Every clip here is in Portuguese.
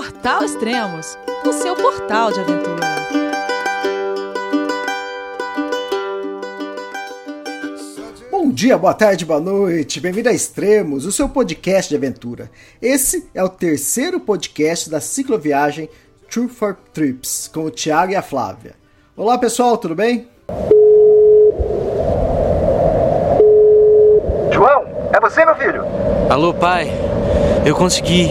Portal Extremos, o seu portal de aventura. Bom dia, boa tarde, boa noite. Bem-vindo a Extremos, o seu podcast de aventura. Esse é o terceiro podcast da cicloviagem True for Trips, com o Thiago e a Flávia. Olá, pessoal, tudo bem? João, é você, meu filho? Alô, pai. Eu consegui.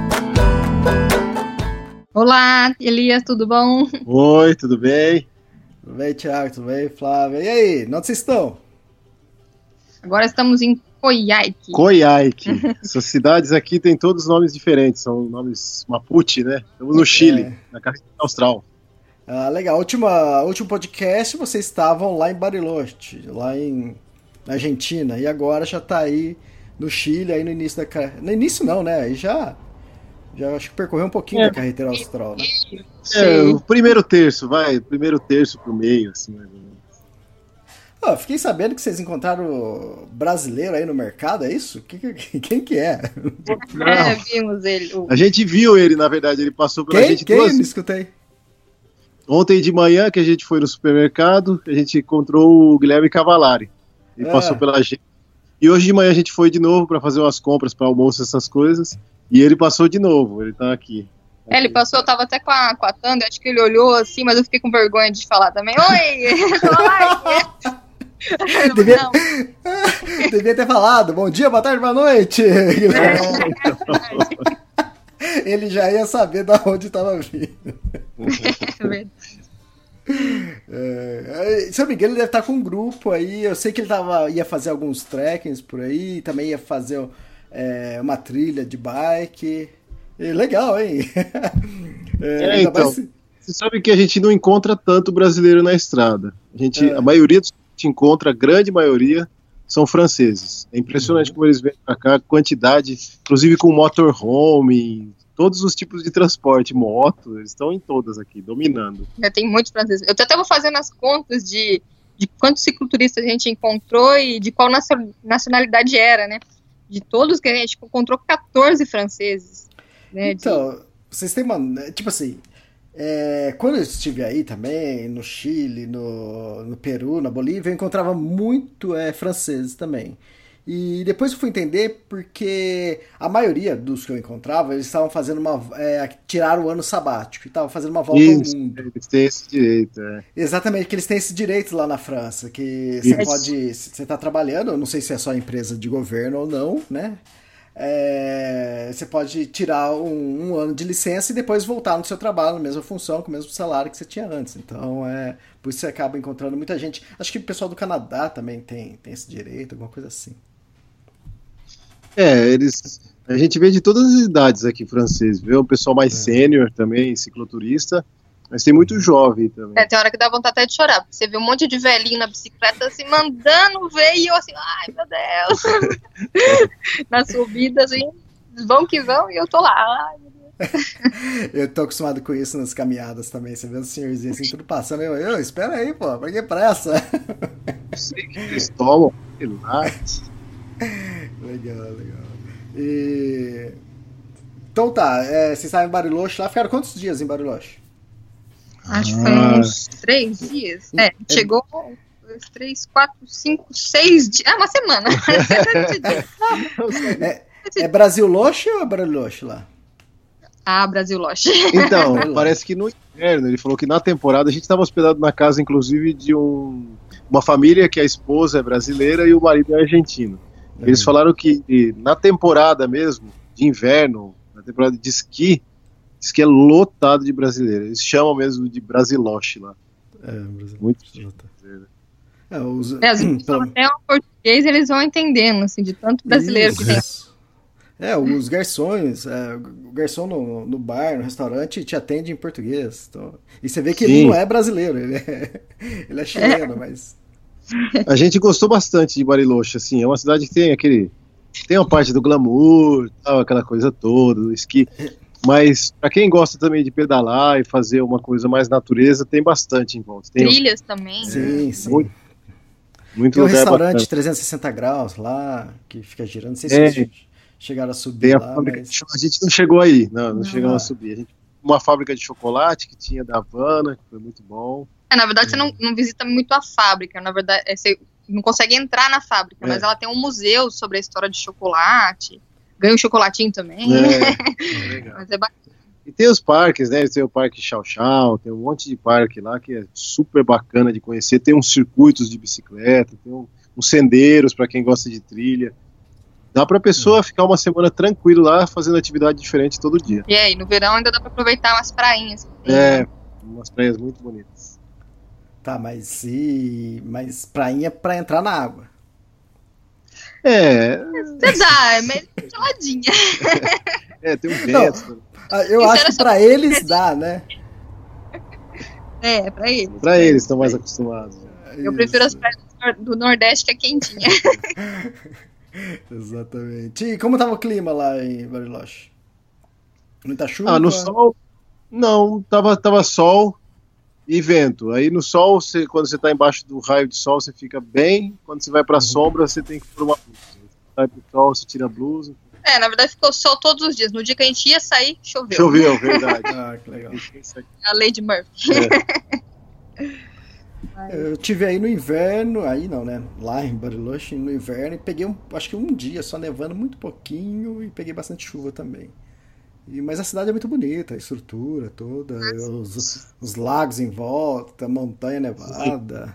Olá, Elias, tudo bom? Oi, tudo bem? Tudo bem, Thiago? Tudo bem, Flávia? E aí, onde vocês estão? Agora estamos em Coyhaique. Coyhaique. Essas cidades aqui têm todos nomes diferentes, são nomes Mapuche, né? Estamos no Chile, é. na capital austral. Ah, legal. Última, último podcast vocês estavam lá em Bariloche, lá em na Argentina, e agora já está aí no Chile, aí no início da No início não, né? Aí já já acho que percorreu um pouquinho é. da carretera austral, né? É, o primeiro terço, vai, primeiro terço pro meio, assim, mais ou menos. Oh, fiquei sabendo que vocês encontraram brasileiro aí no mercado, é isso? Quem que é? É, vimos ele. A gente viu ele, na verdade, ele passou pela Quem? gente Quem? duas... Não escutei. Ontem de manhã, que a gente foi no supermercado, a gente encontrou o Guilherme Cavalari. Ele Ah. passou pela gente. E hoje de manhã a gente foi de novo para fazer umas compras para almoço, essas coisas. E ele passou de novo, ele tá aqui. É, ele passou, eu tava até com a, com a Tanda, acho que ele olhou assim, mas eu fiquei com vergonha de falar também. Oi! Devia- não, Devia ter falado, bom dia, boa tarde, boa noite. Ele já ia saber de onde estava vindo. é verdade. É, se eu não me engano, ele deve estar com um grupo aí. Eu sei que ele tava, ia fazer alguns trekkings por aí, também ia fazer é, uma trilha de bike. E legal, hein? É, É, então. mais se- Você sabe que a gente não encontra tanto brasileiro na estrada. A, gente, É. a maioria dos que a gente encontra, a grande maioria, são franceses. É impressionante Uhum. como eles vêm pra cá, a quantidade, inclusive com motorhome, todos os tipos de transporte, moto, eles estão em todas aqui, dominando. Já tem muitos franceses. Eu até vou fazendo as contas de, de quantos cicloturistas a gente encontrou e de qual nacio- nacionalidade era, né? De todos que a gente encontrou 14 franceses. Né? De- Então, vocês têm uma. Tipo assim. é, quando eu estive aí também, no Chile, no, no Peru, na Bolívia, eu encontrava muito é, franceses também. E depois eu fui entender porque a maioria dos que eu encontrava, eles estavam fazendo uma. É, tiraram o ano sabático e estavam fazendo uma volta Isso, ao mundo. eles têm esse direito. É. Exatamente, que eles têm esse direito lá na França, que você pode, você está trabalhando, eu não sei se é só empresa de governo ou não, né? É, você pode tirar um, um ano de licença e depois voltar no seu trabalho, na mesma função, com o mesmo salário que você tinha antes. Então, é, por isso você acaba encontrando muita gente. Acho que o pessoal do Canadá também tem, tem esse direito, alguma coisa assim. É, eles. A gente vê de todas as idades aqui francês, vê o pessoal mais sênior também, cicloturista, mas tem muito jovem também. É, tem hora que dá vontade até de chorar, porque você vê um monte de velhinho na bicicleta assim, mandando ver, e eu assim, ai meu Deus. na subida, assim, vão que vão, e eu tô lá. Ai, meu Deus. Eu tô acostumado com isso nas caminhadas também. Você vê os senhorzinhos assim, tudo passando. Eu, eu espera aí, pô, pra que pressa? Não sei que eles tomam, relax. Legal, legal. E... Então tá, é, vocês estavam em Bariloche lá, ficaram quantos dias em Bariloche? Acho que foi uns três dias. É, chegou dois, três, quatro, cinco, seis dias. Ah, uma semana. É Brasil Loche ou é Bariloche lá? ah, Brasil Loche. Então, parece que no inverno, ele falou que na temporada a gente estava hospedado na casa, inclusive, de um, uma família que a esposa é brasileira e o marido é argentino. Eles falaram que na temporada mesmo, de inverno, na temporada de esqui, diz que é lotado de brasileiros. Eles chamam mesmo de Brasiloche lá. É, Brasil. Muito É, os... É, vezes pelo- até o português eles vão entendendo, assim, de tanto brasileiro que tem. Isso. É, os garçons, é, o garçom no, no bar, no restaurante, te atende em português. Então, e você vê que Sim. ele não é brasileiro, ele é, ele é chileno, mas. A gente gostou bastante de Bariloche, assim, é uma cidade que tem aquele. Tem uma parte do glamour, tal, aquela coisa toda, do esqui. Mas para quem gosta também de pedalar e fazer uma coisa mais natureza, tem bastante em volta. Tem Trilhas também. né? Sim, sim. Muito- muito Tem um restaurante bacana. 360 graus lá, que fica girando. Não sei se É. vocês chegaram a subir Tem a lá, fábrica mas. de chocolate. A gente não chegou aí, não, não, Ah. chegamos a subir. A gente, uma fábrica de chocolate que tinha da Havana, que foi muito bom. É, na verdade, você não, não visita muito a fábrica. Na verdade, é, você não consegue entrar na fábrica, É. mas ela tem um museu sobre a história de chocolate. Ganha um chocolatinho também. É, legal. Mas é bacana. E tem os parques, né? Tem o Parque Chau Chau, tem um monte de parque lá que é super bacana de conhecer. Tem uns circuitos de bicicleta, tem um- uns sendeiros para quem gosta de trilha. Dá pra pessoa ficar uma semana tranquilo lá fazendo atividade diferente todo dia. E aí, no verão ainda dá pra aproveitar umas prainhas. É, umas praias muito bonitas. Tá, mas e. Mas prainha pra entrar na água. É, Você dá, é meio geladinha. é tem um vento. Ah, Eu Isso acho que pra eles dá, né? É, pra eles. Pra eles estão mais acostumados. Eu prefiro as praias do Nordeste que é quentinha. Exatamente. E como tava o clima lá em Bariloche? Muita chuva? Ah, no sol, não, tava, tava sol e vento. Aí no sol, você, quando você tá embaixo do raio de sol, você fica bem. Quando você vai pra sombra, você tem que pôr uma blusa. Você vai pro sol, você tira a blusa. É, na verdade ficou sol todos os dias. No dia que a gente ia sair, choveu. Choveu, verdade. Ah, que legal. A Lady Murphy. Eu tive aí no inverno, aí não, né? Lá em Bariloche, no inverno, e peguei um, acho que um dia só nevando muito pouquinho e peguei bastante chuva também. E, mas a cidade é muito bonita, a estrutura toda, os, os lagos em volta, a montanha nevada.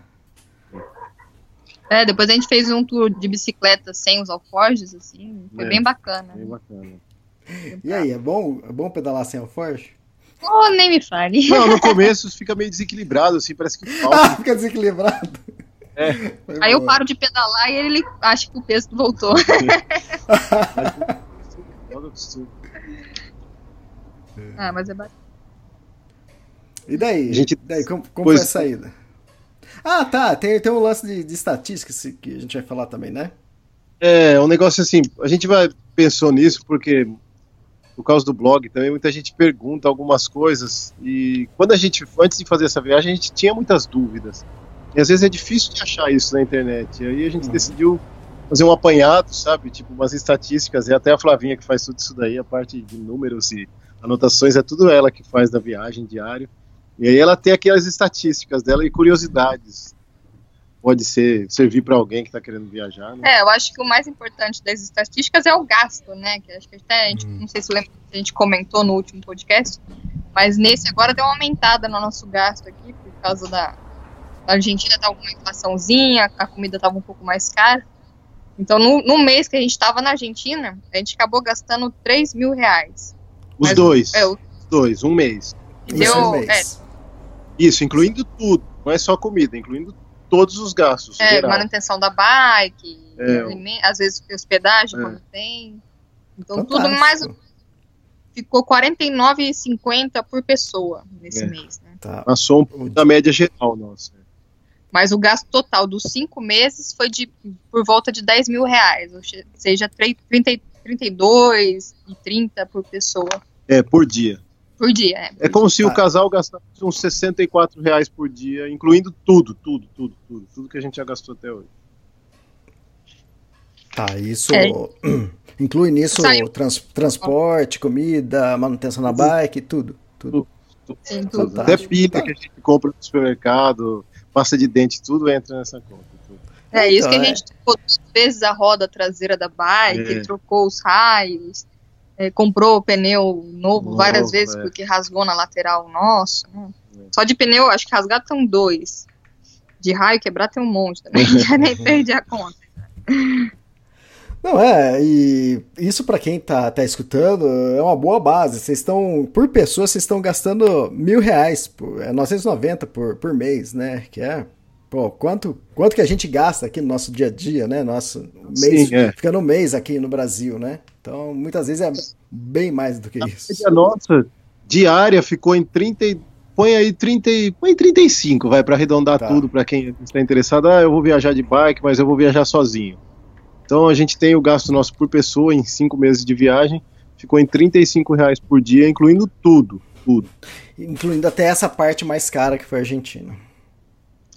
É, depois a gente fez um tour de bicicleta sem os alforjes, assim. Foi É. bem bacana. Bem bacana. E aí, é bom, é bom pedalar sem alforje? Oh, nem me fale. Não, no começo fica meio desequilibrado, assim, parece que Ah, falta. fica desequilibrado. É. Aí eu paro de pedalar e ele acha que o peso voltou. Acostuma. ah, mas é bacana. E daí? Gente- daí como, como Pois- foi a saída? Ah, tá. Tem, tem um lance de, de estatística esse que a gente vai falar também, né? É, um negócio assim, a gente vai pensou nisso porque por causa do blog também muita gente pergunta algumas coisas e quando a gente antes de fazer essa viagem a gente tinha muitas dúvidas. E às vezes é difícil de achar isso na internet. E aí a gente Uhum. decidiu fazer um apanhado, sabe? Tipo umas estatísticas, e até a Flavinha que faz tudo isso daí, a parte de números e anotações é tudo ela que faz da viagem diário. E aí ela tem aquelas estatísticas dela e curiosidades. Pode ser servir para alguém que está querendo viajar, né? É, eu acho que o mais importante das estatísticas é o gasto, né? Que acho que até a gente, não sei se lembra, se a gente comentou no último podcast, mas nesse agora deu uma aumentada no nosso gasto aqui, por causa da. A Argentina tava com uma inflaçãozinha, a comida tava um pouco mais cara. Então, no, no mês que a gente tava na Argentina, a gente acabou gastando 3 mil reais. Os Mas- dois. É, Os dois, um mês. Isso Deu- é um mês. Isso, incluindo tudo. Não é só comida, incluindo todos os gastos. é, geral. manutenção da bike, É. às vezes hospedagem É. quando tem. Então, tudo Fantástico. mais ficou R$ 49,50 por pessoa nesse É. mês, né? Tá. Passou um pouco da média geral nossa. Mas o gasto total dos cinco meses foi de por volta de 10 mil reais, ou seja, tre- 30, 32 e 30 por pessoa É, por dia. por dia. É, É como se o Ah. casal gastasse uns 64 reais por dia, incluindo tudo, tudo, tudo, tudo. Tudo que a gente já gastou até hoje. Tá, isso É. inclui nisso trans- transporte, comida, manutenção da bike, tudo. Tudo. Sim, tudo. Fantástico. Até pilha que a gente compra no supermercado, pasta de dente, tudo entra nessa conta. É isso que a Então, é. gente trocou duas vezes a roda traseira da bike, É. trocou os raios, é, comprou pneu novo Novo, várias vezes é. porque rasgou na lateral nosso. né? É. Só de pneu, acho que rasgado tem dois. De raio quebrar tem um monte também, já nem perdi a conta. Não, é, e isso pra quem tá, tá escutando é uma boa base. Vocês estão, por pessoa, vocês estão gastando mil reais, por, é 990 por, por mês, né? Que é Pô, quanto, quanto que a gente gasta aqui no nosso dia a dia, né? Nosso mês, Sim, é. fica no mês aqui no Brasil, né? Então, muitas vezes é bem mais do que isso. A nossa diária ficou em 30. e- Põe aí 30, e- põe 35, vai, para arredondar Tá. tudo para quem está interessado. Ah, eu vou viajar de bike, mas eu vou viajar sozinho. Então a gente tem o gasto nosso por pessoa em cinco meses de viagem, ficou em 35 reais por dia, incluindo tudo, tudo. Incluindo até essa parte mais cara que foi a Argentina.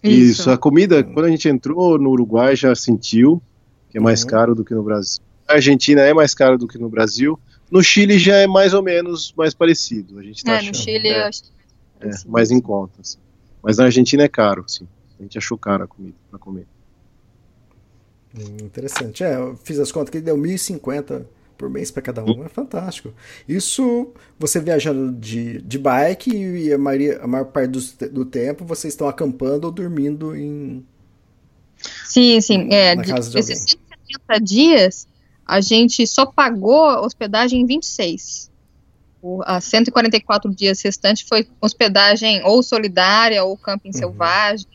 Isso. a comida, quando a gente entrou no Uruguai, já sentiu que é mais Uhum. caro do que no Brasil. A Argentina é mais caro do que no Brasil. No Chile já é mais ou menos mais parecido. A gente tá É, achando. no Chile é, eu acho que é, parecido. mais em conta. assim. Mas na Argentina é caro, sim. A gente achou caro a comida pra comer. Hum, interessante. É, eu fiz as contas que deu 1.050 por mês para cada um. É fantástico. Isso você viajando de, de bike e a, maioria, a maior parte do, do tempo vocês estão acampando ou dormindo em. Sim, sim. É, Na de- casa de esses 170 dias, a gente só pagou hospedagem em 26. O, a 144 dias restantes foi hospedagem ou solidária, ou camping selvagem,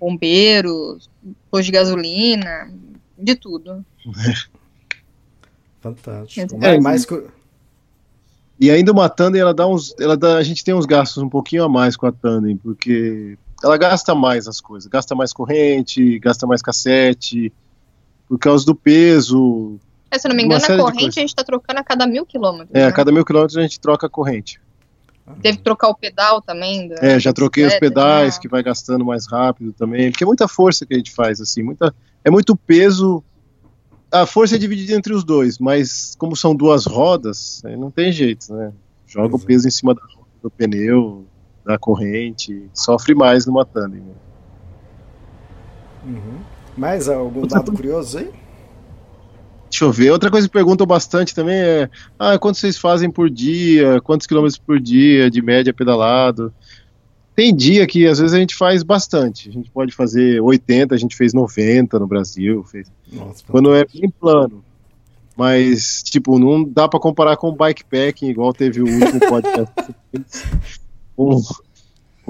bombeiros, posto de gasolina, de tudo. Fantástico. É, mais co- E ainda uma tandem, ela dá uns. Ela dá, a gente tem uns gastos um pouquinho a mais com a tandem, porque ela gasta mais as coisas. Gasta mais corrente, gasta mais cassete, por causa do peso. É, se eu não me engano, a corrente a gente está trocando a cada mil quilômetros. É, né? a cada mil quilômetros a gente troca a corrente. Teve que trocar o pedal também. da- É, já troquei os pedais, né? que vai gastando mais rápido também, porque é muita força que a gente faz, assim, muita, é muito peso. A força é dividida entre os dois, mas como são duas rodas, não tem jeito, né? Joga o Exato. peso em cima da roda, do pneu, da corrente, sofre mais numa tandem. né? Uhum. Mais algum Outra dado curioso aí? Deixa eu ver. Outra coisa que perguntam bastante também é: ah, quanto vocês fazem por dia? Quantos quilômetros por dia, de média pedalado? Tem dia que às vezes a gente faz bastante. A gente pode fazer 80, a gente fez 90 no Brasil. Fez... Nossa, Quando é bem plano. Mas, tipo, não dá pra comparar com o bikepacking, igual teve o último podcast você fez com com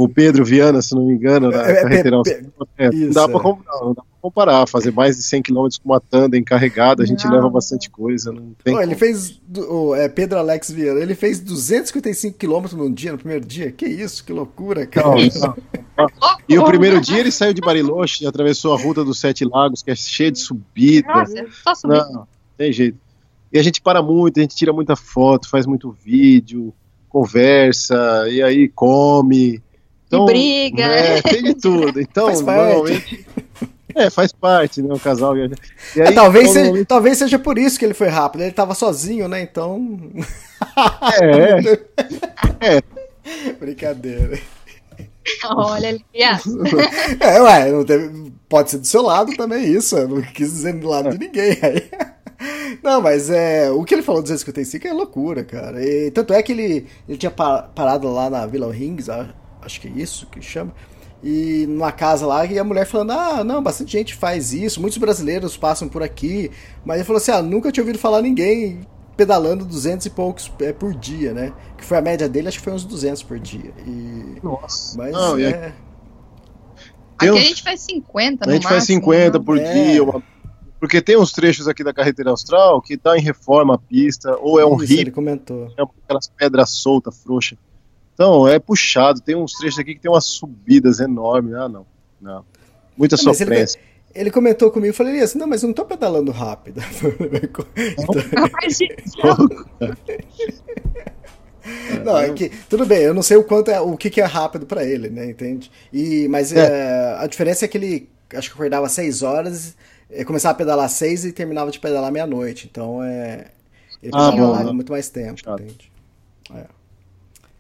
o Pedro Viana, se não me engano, na É, é, carreteira Pe- austral. É, não, isso, dá é. pra, com- não, não dá pra comparar. Fazer mais de 100 km com uma tandem carregada, a gente Não. leva bastante coisa. Não tem ele fez. o, é, Pedro Alex Vieira, ele fez 255 km num dia, no primeiro dia. Que isso, que loucura, cara. Não, não. E o primeiro dia ele saiu de Bariloche, atravessou a ruta dos Sete Lagos, que é cheia de subida. Nossa, só subir. Não, tem jeito. E a gente para muito, a gente tira muita foto, faz muito vídeo, conversa, e aí come. Então, briga. É, tem de tudo. Então, Faz parte. normalmente. É, faz parte, né? O casal. E É, aí, talvez, seja, normalmente- talvez seja por isso que ele foi rápido. Ele tava sozinho, né? Então. É, é. Brincadeira. Olha, aliás, É, ué, não teve- pode ser do seu lado também isso. Eu não quis dizer do lado de ninguém. Aí. Não, mas é, o que ele falou dos 255 é loucura, cara. E, tanto é que ele, ele tinha pa- parado lá na Vila Rings, acho que é isso que chama, e numa casa lá, e a mulher falando: Ah, não, bastante gente faz isso, muitos brasileiros passam por aqui. Mas ele falou assim: Ah, nunca tinha ouvido falar ninguém pedalando 200 e poucos é, por dia, né? Que foi a média dele, acho que foi uns 200 por dia. E, Nossa. mas Não, e é. aqui- Tem aqui um- a gente faz 50 A no gente faz máximo, 50 né? por É. dia. uma- Porque tem uns trechos aqui da carreteira austral que tá em reforma a pista, ou é um Isso, rio, ele comentou. é aquelas pedras soltas, frouxas. Então, é puxado. Tem uns trechos aqui que tem umas subidas enormes. Ah, não. Não. Muita Não, mas ele- sofrência. Ele comentou comigo, eu falei assim, não, mas eu não tô pedalando rápido. não, é que, tudo bem, eu não sei o quanto é, o que, que é rápido pra ele, né, entende? E, mas é, a diferença é que ele, acho que acordava às 6 horas, eh, começava a pedalar às 6 e terminava de pedalar meia-noite, então é, ele Ah, pedalava bom, muito mais tempo, Chato. entende? É.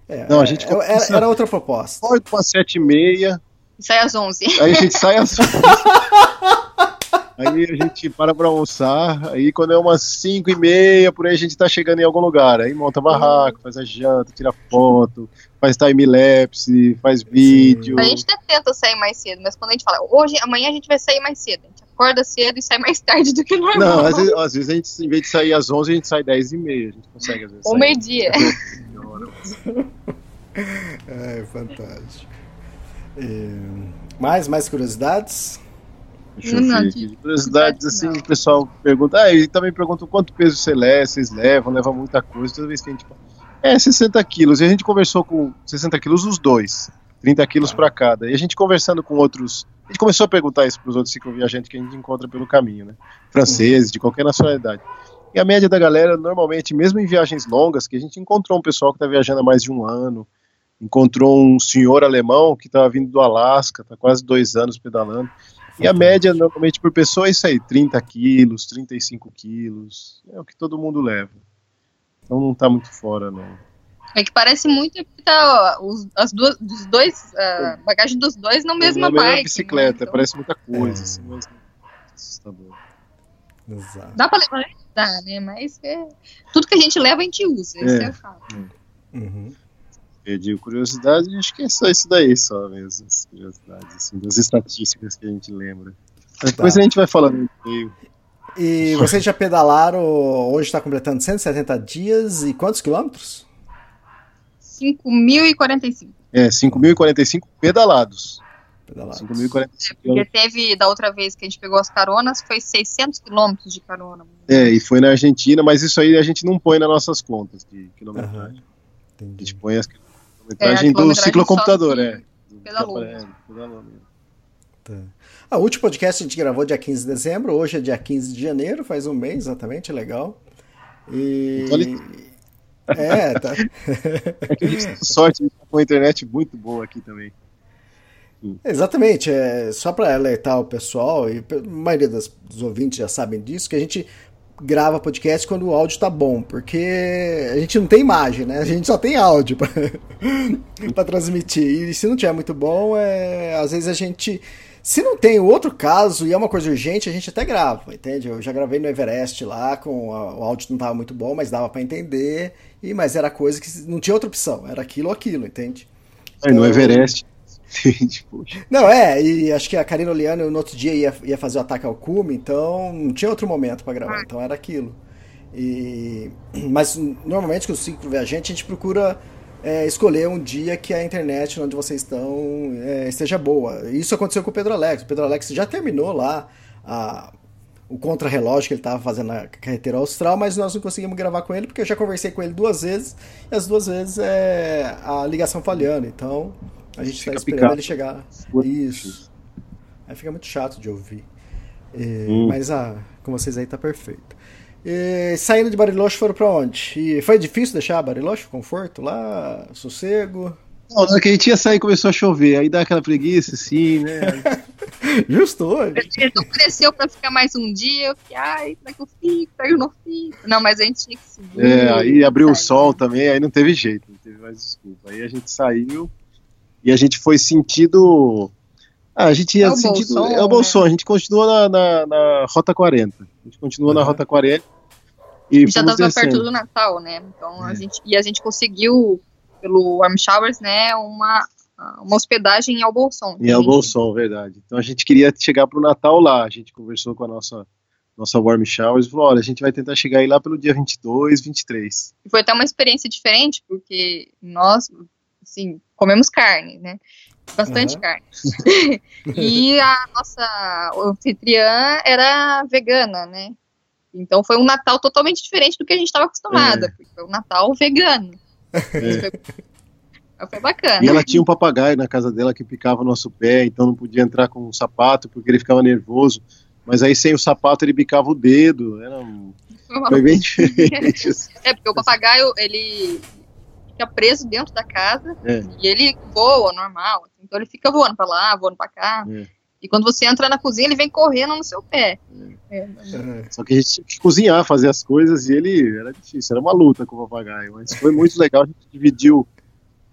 É, Não, a gente é, era, era outra proposta. Pode para sete e meia, Sai às 11. aí a gente sai às Aí a gente para pra almoçar, aí quando é umas 5 e meia, por aí a gente tá chegando em algum lugar. Aí monta barraco, faz a janta, tira foto, faz time-lapse, faz vídeo. A gente até tenta sair mais cedo, mas quando a gente fala, hoje, amanhã a gente vai sair mais cedo. A gente acorda cedo e sai mais tarde do que normal. Não, às vezes, às vezes a gente, em vez de sair às 11, a gente sai 10 e meia. A gente consegue às vezes Ou meio-dia. É, fantástico. É, mais, mais curiosidades? Deixa eu ver aqui. Curiosidades, assim, o pessoal pergunta. Ah, e também perguntam quanto peso você leva, vocês levam, levam muita coisa. Toda vez que a gente. É, 60 quilos. E a gente conversou com 60 quilos os dois. 30 quilos para cada. E a gente conversando com outros. A gente começou a perguntar isso para os outros cicloviajantes que a gente encontra pelo caminho, né? Franceses, de qualquer nacionalidade. E a média da galera, normalmente, mesmo em viagens longas, que a gente encontrou um pessoal que está viajando há mais de um ano, encontrou um senhor alemão que estava vindo do Alasca, está quase dois anos pedalando. E a média, normalmente, por pessoa é isso aí: 30 quilos, 35 quilos. É o que todo mundo leva. Então não está muito fora, não. É que parece muito que tá os, as duas, dos dois, a bagagem dos dois na mesma na bike. bicicleta, né? Então, parece muita coisa, É. assim, mas não é assustador. Exato. Dá pra levar? Dá, né? Mas é, tudo que a gente leva a gente usa. Isso É. é o fato. Uhum. Perdi curiosidade, acho que é só isso daí, só mesmo, as curiosidades, assim, das estatísticas que a gente lembra. Mas Depois Tá. a gente vai falando no meio. E vocês já pedalaram, hoje está completando 170 dias e quantos quilômetros? 5.045. É, 5.045 pedalados. Pedalados. 5.045 Porque teve, da outra vez que a gente pegou as caronas, foi 600 quilômetros de carona. É, e foi na Argentina, mas isso aí a gente não põe nas nossas contas de quilometragem. A Entendi. gente põe as É, a quilometragem do quilometragem ciclocomputador, é. Do pedalou. é, mesmo. Tá. Ah, o último podcast a gente gravou dia 15 de dezembro, hoje é dia 15 de janeiro, faz um mês exatamente, legal. E. É, tá. É sorte estar com a internet muito boa aqui também. Exatamente, é só para alertar o pessoal, e a maioria das, dos ouvintes já sabem disso, que a gente grava podcast quando o áudio tá bom, porque a gente não tem imagem, né? A gente só tem áudio para transmitir. E se não tiver muito bom, é, às vezes a gente. Se não tem outro caso e é uma coisa urgente, a gente até grava, entende? Eu já gravei no Everest lá, com a- o áudio não tava muito bom, mas dava para entender, e mas era coisa que não tinha outra opção, era aquilo ou aquilo, entende? Aí no Então- Everest. Gente, poxa. Não, é, e acho que a Karina Oliano no outro dia ia, ia fazer o ataque ao cume, então não tinha outro momento pra gravar, então era aquilo. E, mas normalmente com o ciclo viajante a gente procura é, escolher um dia que a internet onde vocês estão é, esteja boa. Isso aconteceu com o Pedro Alex. O Pedro Alex já terminou lá a- o contrarrelógio que ele estava fazendo na carreteira austral, mas nós não conseguimos gravar com ele porque eu já conversei com ele duas vezes e as duas vezes é a ligação falhando. Então a gente está esperando picado. ele chegar. Isso. Aí fica muito chato de ouvir. É, Hum. Mas ah, com vocês aí tá perfeito. E, saindo de Bariloche foram pra onde? E foi difícil deixar Bariloche? Conforto lá? Sossego? Não, na hora que a gente ia sair começou a chover, aí dá aquela preguiça, assim, né? Justo hoje. Não cresceu pra ficar mais um dia. Eu fiquei, ai, será que eu fico? Será que eu não fico? Não, mas a gente tinha que seguir. É, aí abriu o sol também, aí não teve jeito, não teve mais desculpa. Aí a gente saiu e a gente foi sentido. Ah, a gente ia É o sentido. Bolson, é o Bolson, né? a gente continua na, na, na Rota 40. A gente continua na Uhum. Rota 40 e já fomos tava perto do Natal, né? Então a É. gente e a gente conseguiu pelo Warm Showers, né, uma uma hospedagem em Albolson. E é o Bolson, verdade. Então a gente queria chegar pro Natal lá. A gente conversou com a nossa nossa Warm Showers e falou: olha, a gente vai tentar chegar aí lá pelo dia 22, 23. E Foi até uma experiência diferente, porque nós, assim, comemos carne, né? Bastante Aham. carne. e a nossa anfitriã era vegana, né? Então foi um Natal totalmente diferente do que a gente estava acostumada. É. Foi um Natal vegano. Isso Foi, foi bacana. E ela tinha um papagaio na casa dela que picava o nosso pé, então não podia entrar com o sapato porque ele ficava nervoso. Mas aí sem o sapato ele bicava o dedo. Era um... Foi bem diferente. assim. É, porque o papagaio, ele fica preso dentro da casa É. e ele voa normal. assim. Então ele fica voando pra lá, voando pra cá. É. E quando você entra na cozinha, ele vem correndo no seu pé. É, É. Só que a gente tinha que cozinhar, fazer as coisas e ele era difícil, era uma luta com o papagaio. Mas foi muito legal. A gente dividiu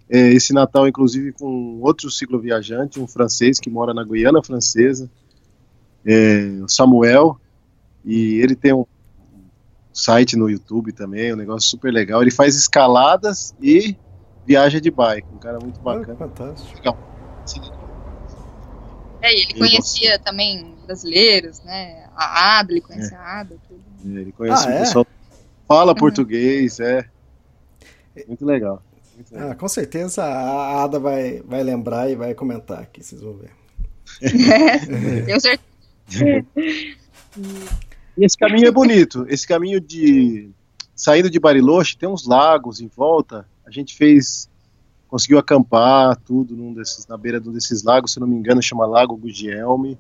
é, esse Natal, inclusive, com outro cicloviajante, um francês que mora na Guiana Francesa, é, o Samuel. E ele tem um site no YouTube também, um negócio super legal. Ele faz escaladas e viaja de bike. Um cara muito bacana. fantástico. Legal. É, e ele E conhecia também brasileiros, né? A Ada, ele conhecia a Ada. Tudo. Ele conhece Ah, o é? pessoal. Fala Uhum. português, é. Muito legal. Muito legal. Ah, com certeza a Ada vai, vai lembrar e vai comentar aqui, vocês vão ver. Tenho certeza. E esse caminho é bonito. Esse caminho de saindo de Bariloche tem uns lagos em volta. A gente fez, conseguiu acampar tudo num desses, na beira de um desses lagos, se não me engano, chama Lago Gugielme.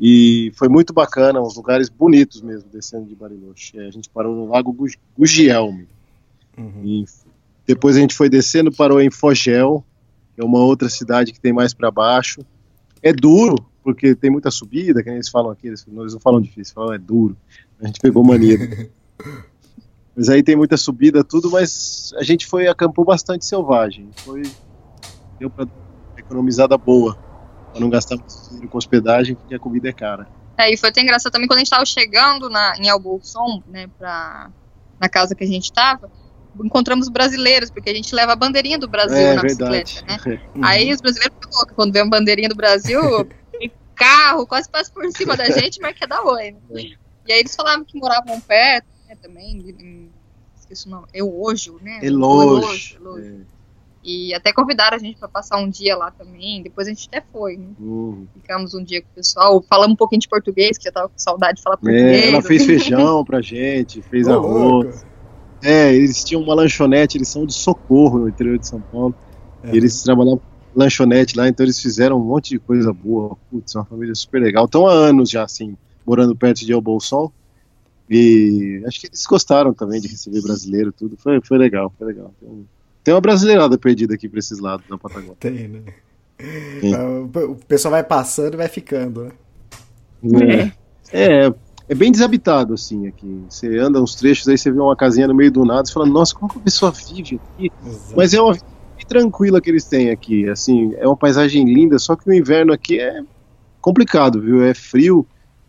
E foi muito bacana, uns lugares bonitos mesmo, descendo de Bariloche. É, a gente parou no Lago Gu- Gugielme. E depois a gente foi descendo, parou em Fogel, que é uma outra cidade que tem mais para baixo. É duro, porque tem muita subida, que nem eles falam aqui, eles, não falam difícil, falam é duro. A gente pegou mania. mas aí tem muita subida, tudo, mas a gente foi, acampou bastante selvagem. Foi, deu pra economizada boa, pra não gastar muito dinheiro com hospedagem, porque a comida é cara. É, e foi até engraçado também quando a gente tava chegando na, em Albolson, né, pra, na casa que a gente tava, encontramos brasileiros, porque a gente leva a bandeirinha do Brasil é na verdade. bicicleta, né? Aí os brasileiros ficam loucos quando vê uma bandeirinha do Brasil, carro quase passa por cima da gente, mas quer dar oi. Né? E aí eles falavam que moravam perto, né, também, esqueci o nome, Elojo, né? Eloge. Elojo. E até convidaram a gente pra passar um dia lá também, depois a gente até foi, né? Hum. Ficamos um dia com o pessoal, falamos um pouquinho de português, que eu tava com saudade de falar É, português. ela fez feijão pra gente, fez Ô, arroz. É, eles tinham uma lanchonete, eles são de socorro no interior de São Paulo. É. E eles trabalhavam lanchonete lá, então eles fizeram um monte de coisa boa. Putz, uma família super legal. Estão há anos já, assim, morando perto de El Bolson. E acho que eles gostaram também de receber brasileiro, tudo. Foi, foi legal, foi legal. Tem, um- tem uma brasileirada perdida aqui pra esses lados da Patagônia. Tem, né? Sim. Ah, O pessoal vai passando e vai ficando, né? É, é, é bem desabitado, assim, aqui. Você anda uns trechos, aí você vê uma casinha no meio do nada, você fala, nossa, como que a pessoa vive aqui? Exato. Mas é uma tranquila que eles têm aqui, assim, é uma paisagem linda, só que o inverno aqui é complicado, viu? É frio,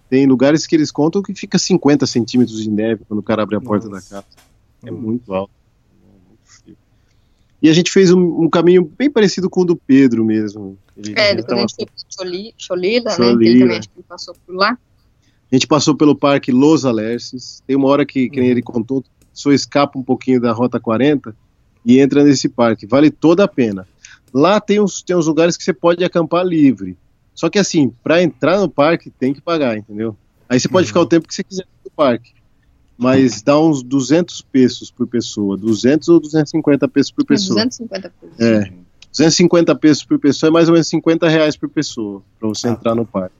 tem lugares que eles contam que fica 50 centímetros de neve quando o cara abre a porta Nossa. da casa. É Hum. muito alto. É muito frio. E a gente fez um, um caminho bem parecido com o do Pedro mesmo. Ele- É, ele depois a tava- gente foi pra Choli- Cholila, né? Ele também acho que ele passou por lá. A gente passou pelo Parque Los Alerces. Tem uma hora que, que nem ele contou, só escapa um pouquinho da Rota 40 e entra nesse parque. Vale toda a pena. Lá tem uns, tem uns lugares que você pode acampar livre. Só que assim, para entrar no parque tem que pagar, entendeu? Aí você pode ficar o tempo que você quiser no parque. Mas dá uns 200 pesos por pessoa. 200 ou 250 pesos por pessoa. 250 pesos. É. 250 pesos por pessoa é mais ou menos 50 reais por pessoa para você Ah. entrar no parque.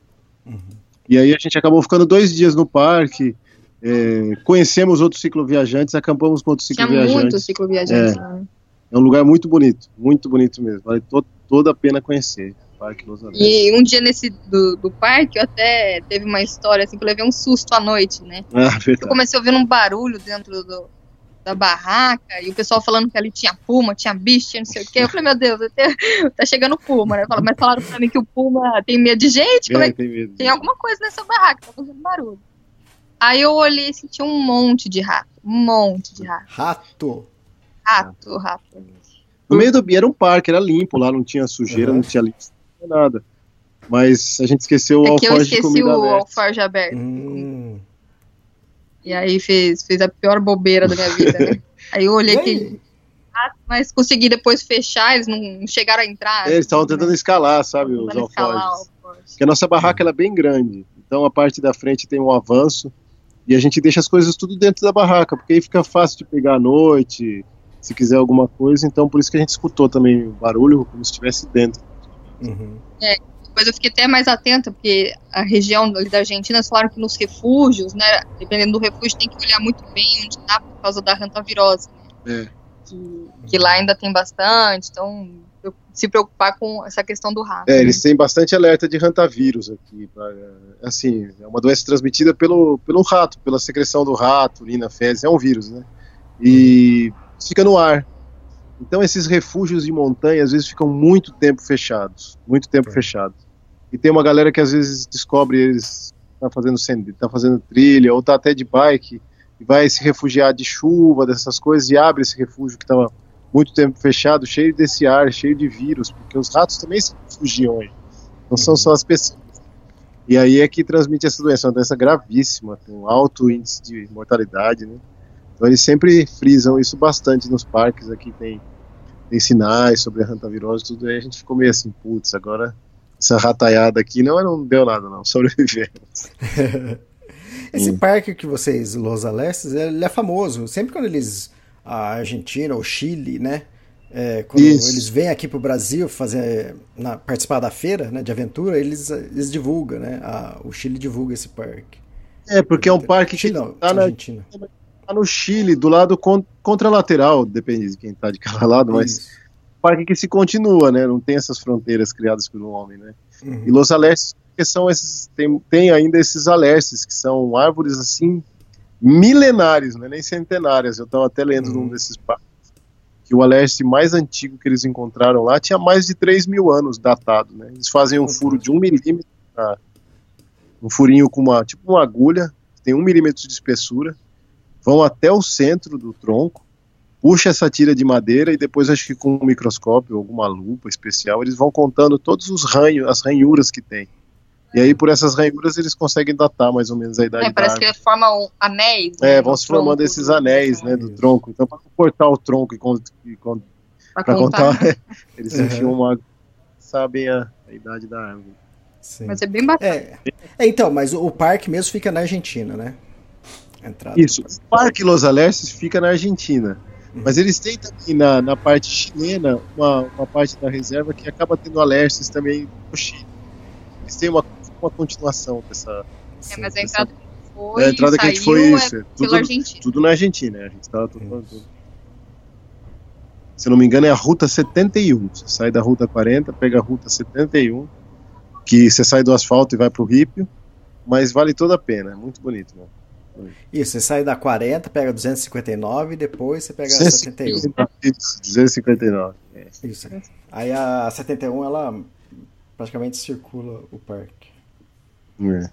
E aí a gente acabou ficando dois dias no parque, é, conhecemos outros cicloviajantes, acampamos com outros Tinha cicloviajantes. muitos cicloviajantes É. lá. né? É um lugar muito bonito, muito bonito mesmo. Vale to toda a pena conhecer. Parque Los Alerces. E um dia nesse do, do parque, eu até teve uma história assim que eu levei um susto à noite, né? Ah, Eu comecei a ouvir um barulho dentro do, da barraca e o pessoal falando que ali tinha puma, tinha bicho, tinha não sei o quê. Eu falei, meu Deus, até- tá chegando puma, né? Fala- Mas falaram pra mim que o puma tem medo de gente, é É, tem medo. tem alguma coisa nessa barraca, tá fazendo barulho. Aí eu olhei e senti um monte de rato, um monte de rato. Rato. Rato, rato. No meio do era um parque, era limpo lá, não tinha sujeira, Uhum. não tinha lixo, não tinha nada. Mas a gente esqueceu o É que eu alforje esqueci o aberta. alforje aberto. Hum. E aí fez, fez a pior bobeira da minha vida, né? Aí eu olhei E que aí? mas consegui depois fechar, eles não chegaram a entrar. É, eles estavam tentando escalar, sabe, os escalar alforjes. o alforje. Porque a nossa barraca ela é bem grande. Então a parte da frente tem um avanço e a gente deixa as coisas tudo dentro da barraca, porque aí fica fácil de pegar à noite, se quiser alguma coisa. Então por isso que a gente escutou também o barulho como se estivesse dentro. Uhum. Depois eu fiquei até mais atenta, porque a região ali da Argentina, falaram que nos refúgios, né, dependendo do refúgio, tem que olhar muito bem onde tá por causa da hantavirose, né? É. Que, que lá ainda tem bastante, então se preocupar com essa questão do rato. É, né? eles têm bastante alerta de hantavírus aqui. pra- assim, é uma doença transmitida pelo, pelo rato, pela secreção do rato, urina, fezes, é um vírus, né? E fica no ar. Então esses refúgios de montanha às vezes ficam muito tempo fechados, muito tempo É. fechados. E tem uma galera que às vezes descobre eles tá fazendo send- tá fazendo trilha ou tá até de bike e vai se refugiar de chuva, dessas coisas e abre esse refúgio que estava muito tempo fechado, cheio desse ar, cheio de vírus, porque os ratos também se refugiam aí. Não são só as pessoas. E aí é que transmite essa doença, uma doença gravíssima, com alto índice de mortalidade, né? Então eles sempre frisam isso bastante nos parques. Aqui tem tem sinais sobre a hantavirose, tudo aí a gente ficou meio assim, putz, agora essa rataiada aqui não, não deu nada não, sobrevivemos. Esse Hum. parque que vocês, Los Alestes, ele é famoso. Sempre quando eles, a Argentina ou Chile, né? é, quando Isso. eles vêm aqui pro Brasil fazer, na- participar da feira né, de aventura, eles, eles divulgam, né? a- o Chile divulga esse parque. É, porque é um parque que Chile não, tá, na, Argentina. tá no Chile, do lado con contralateral, depende de quem tá de cada lado, mas Isso. parque que se continua, né? Não tem essas fronteiras criadas pelo homem, né? Uhum. E Los Alerces, que são esses, tem, tem ainda esses alerces, que são árvores assim milenárias, não é nem centenárias. Eu estava até lendo num desses parques que o alerce mais antigo que eles encontraram lá tinha mais de 3 mil anos datado, né? Eles fazem um furo de um milímetro, um furinho com uma tipo uma agulha, que tem um milímetro de espessura, vão até o centro do tronco, puxa essa tira de madeira e depois acho que com um microscópio, alguma lupa especial, eles vão contando todos os ranhos, as ranhuras que tem. E aí por essas ranhuras eles conseguem datar mais ou menos a idade É, da parece árvore. que ele forma um anéis. né, É, vão se formando tronco esses do- anéis, né, do tronco. Então, para cortar o tronco e, e pra contar. contar, eles Uhum. enfiam uma. sabem a, a idade da árvore. Sim. Mas é bem bacana. É. É, então, mas o, parque mesmo fica na Argentina, né? Entrada. Isso, o Parque Los Alerces fica na Argentina. Mas eles têm também na, na parte chilena uma, uma parte da reserva que acaba tendo alerces também no Chile. Eles têm uma, uma continuação dessa. É, mas a entrada que a gente foi, É, a entrada que a gente foi isso, é é pela tudo- Argentina. Tudo na Argentina, né? A gente tava tudo falando tudo. Se eu não me engano, é a Ruta 71. Você sai da Ruta 40, pega a Ruta 71, que você sai do asfalto e vai pro Rípio, mas vale toda a pena, é muito bonito, né? Isso, você sai da 40, pega 259 e depois você pega a 71. Isso, 259. É. Isso. Aí a 71 ela praticamente circula o parque. É.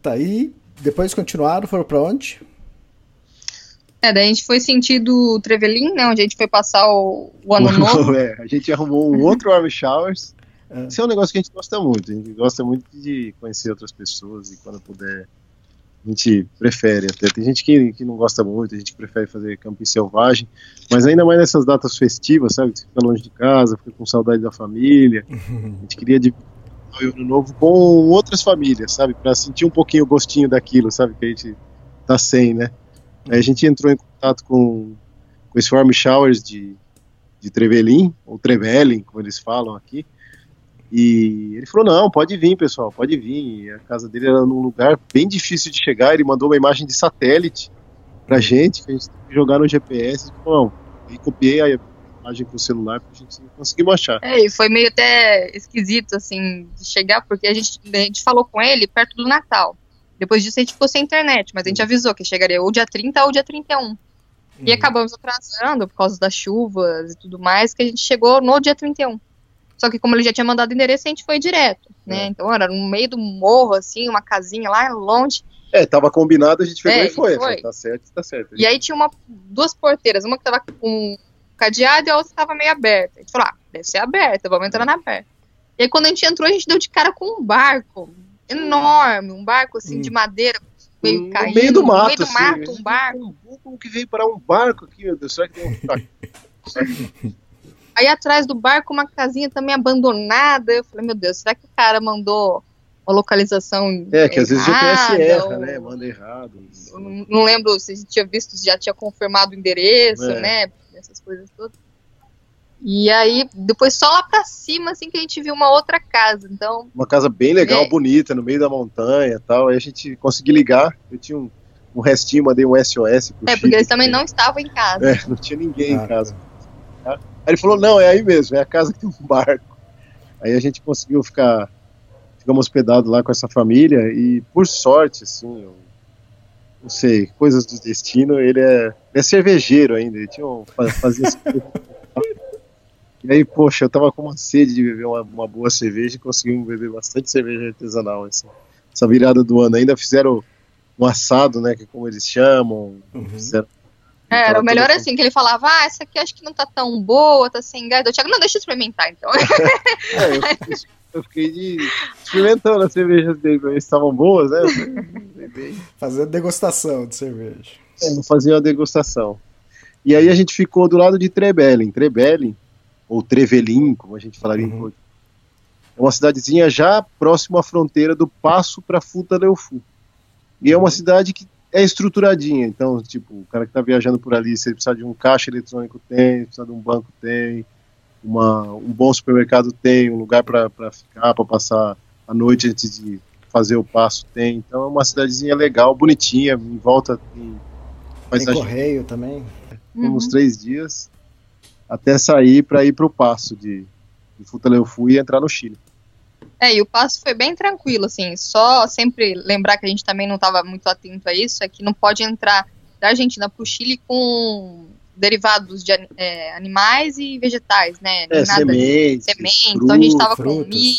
Tá aí, depois continuaram, foram pra onde? É, daí a gente foi sentido Trevelin, né? Onde a gente foi passar o, o ano novo. É, a gente arrumou um outro Army Showers. É. Esse é um negócio que a gente gosta muito. A gente gosta muito de conhecer outras pessoas e quando puder, a gente prefere. Até tem gente que, que não gosta muito, a gente prefere fazer camping selvagem, mas ainda mais nessas datas festivas, sabe? Você fica longe de casa, fica com saudade da família. A gente queria dividir o ano novo com outras famílias, sabe? Para sentir um pouquinho o gostinho daquilo, sabe? Que a gente tá sem, né? Aí a gente entrou em contato com, com esse Warm Showers de, de Trevelin, ou Trevelin, como eles falam aqui. E ele falou: não, pode vir, pessoal, pode vir. E a casa dele era num lugar bem difícil de chegar. Ele mandou uma imagem de satélite pra gente, que a gente teve que jogar no GPS. E, não, e copiei a imagem pro celular pra gente conseguir achar. É, e foi meio até esquisito, assim, de chegar, porque a gente, a gente falou com ele perto do Natal. Depois disso a gente ficou sem internet, mas a gente avisou que chegaria ou dia 30 ou dia 31. E acabamos atrasando por causa das chuvas e tudo mais, que a gente chegou no dia 31. Só que como ele já tinha mandado o endereço, a gente foi direto, né? É. Então era no meio do morro, assim, uma casinha lá longe. É, tava combinado, a gente pegou É, e foi. foi. Tá certo, tá certo. E aí tinha uma, duas porteiras, uma que tava com cadeado e a outra tava meio aberta. A gente falou, ah, deve ser aberta, vamos entrar na aberta. E aí quando a gente entrou, a gente deu de cara com um barco enorme, um barco assim de madeira, meio no caindo, meio do mato, no meio do assim, mato, um barco. Como que veio parar um barco aqui, meu Deus? Será que tem um. Aí atrás do barco uma casinha também abandonada. Eu falei, meu Deus, será que o cara mandou uma localização É, que às vezes o GPS errada, erra, ou- né? Manda errado. Não, não lembro se a gente tinha visto, se já tinha confirmado o endereço, É. né? Essas coisas todas. E aí, depois só lá pra cima, assim, que a gente viu uma outra casa. Então, Uma casa bem legal, É. bonita, no meio da montanha e tal. Aí a gente conseguiu ligar. Eu tinha um, um restinho, mandei um SOS pro é, Chico, porque eles também que- não estavam em casa. É, não tinha ninguém Ah, em casa. Tá? Aí ele falou, não, é aí mesmo, é a casa que tem um barco. Aí a gente conseguiu ficar, ficamos hospedados lá com essa família e por sorte, assim, eu não sei, coisas do destino, ele é, ele é cervejeiro ainda, ele tinha um, fa- fazia cerveja. E aí, poxa, eu tava com uma sede de beber uma, uma boa cerveja e conseguimos beber bastante cerveja artesanal, assim. Essa virada do ano. Ainda fizeram um assado, né, que é como eles chamam. Fizeram É, era o melhor assim, que ele falava, ah, essa aqui acho que não tá tão boa, tá sem gás. Eu, Thiago, não, deixa eu experimentar, então. É, eu, fiquei- eu fiquei de, experimentando as cervejas dele estavam boas, né? Bem- Fazendo degustação de cerveja. É, não fazia uma degustação. E aí a gente ficou do lado de Trebelin. Trebelin, ou Trevelin, como a gente falaria em Uhum. português. É uma cidadezinha já próxima à fronteira do Passo para Futaleufu. E é uma cidade que é estruturadinha. Então, tipo, o cara que está viajando por ali, se ele precisar de um caixa eletrônico, tem. Se precisar de um banco, tem. Uma, um bom supermercado, tem. Um lugar para ficar, para passar a noite antes de fazer o passo, tem. Então, é uma cidadezinha legal, bonitinha. Em volta tem Tem correio também. Uhum. uns três dias até sair para ir para o passo de, de Futaleufu e entrar no Chile. É, e o passo foi bem tranquilo, assim. Só sempre lembrar que a gente também não estava muito atento a isso, é que não pode entrar da Argentina para o Chile com derivados de é, animais e vegetais, né? É, sementes, semente. Então a gente tava com frutas. milho,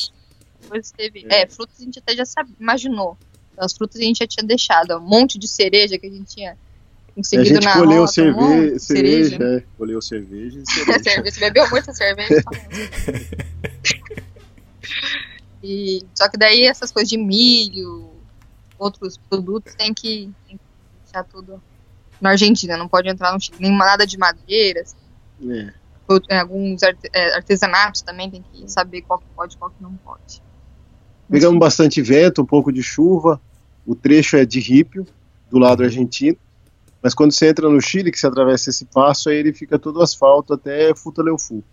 depois teve. É. É. frutas a gente até já sabe, imaginou. Então, as frutas a gente já tinha deixado. Um monte de cereja que a gente tinha A conseguido gente na colheu rota, um cerve de cereja, é, colheu cerveja e cereja. cerveja. Você bebeu muita cerveja? e, só que daí essas coisas de milho, outros produtos, tem que, tem que deixar tudo na Argentina, não pode entrar no Chile. Nem nada de madeiras, É. é, alguns é, artesanatos também tem que saber qual que pode e qual que não pode. Pegamos bastante vento, um pouco de chuva. O trecho é de rípio, do lado argentino. Mas quando você entra no Chile, que você atravessa esse passo, aí ele fica todo asfalto até Futaleufu.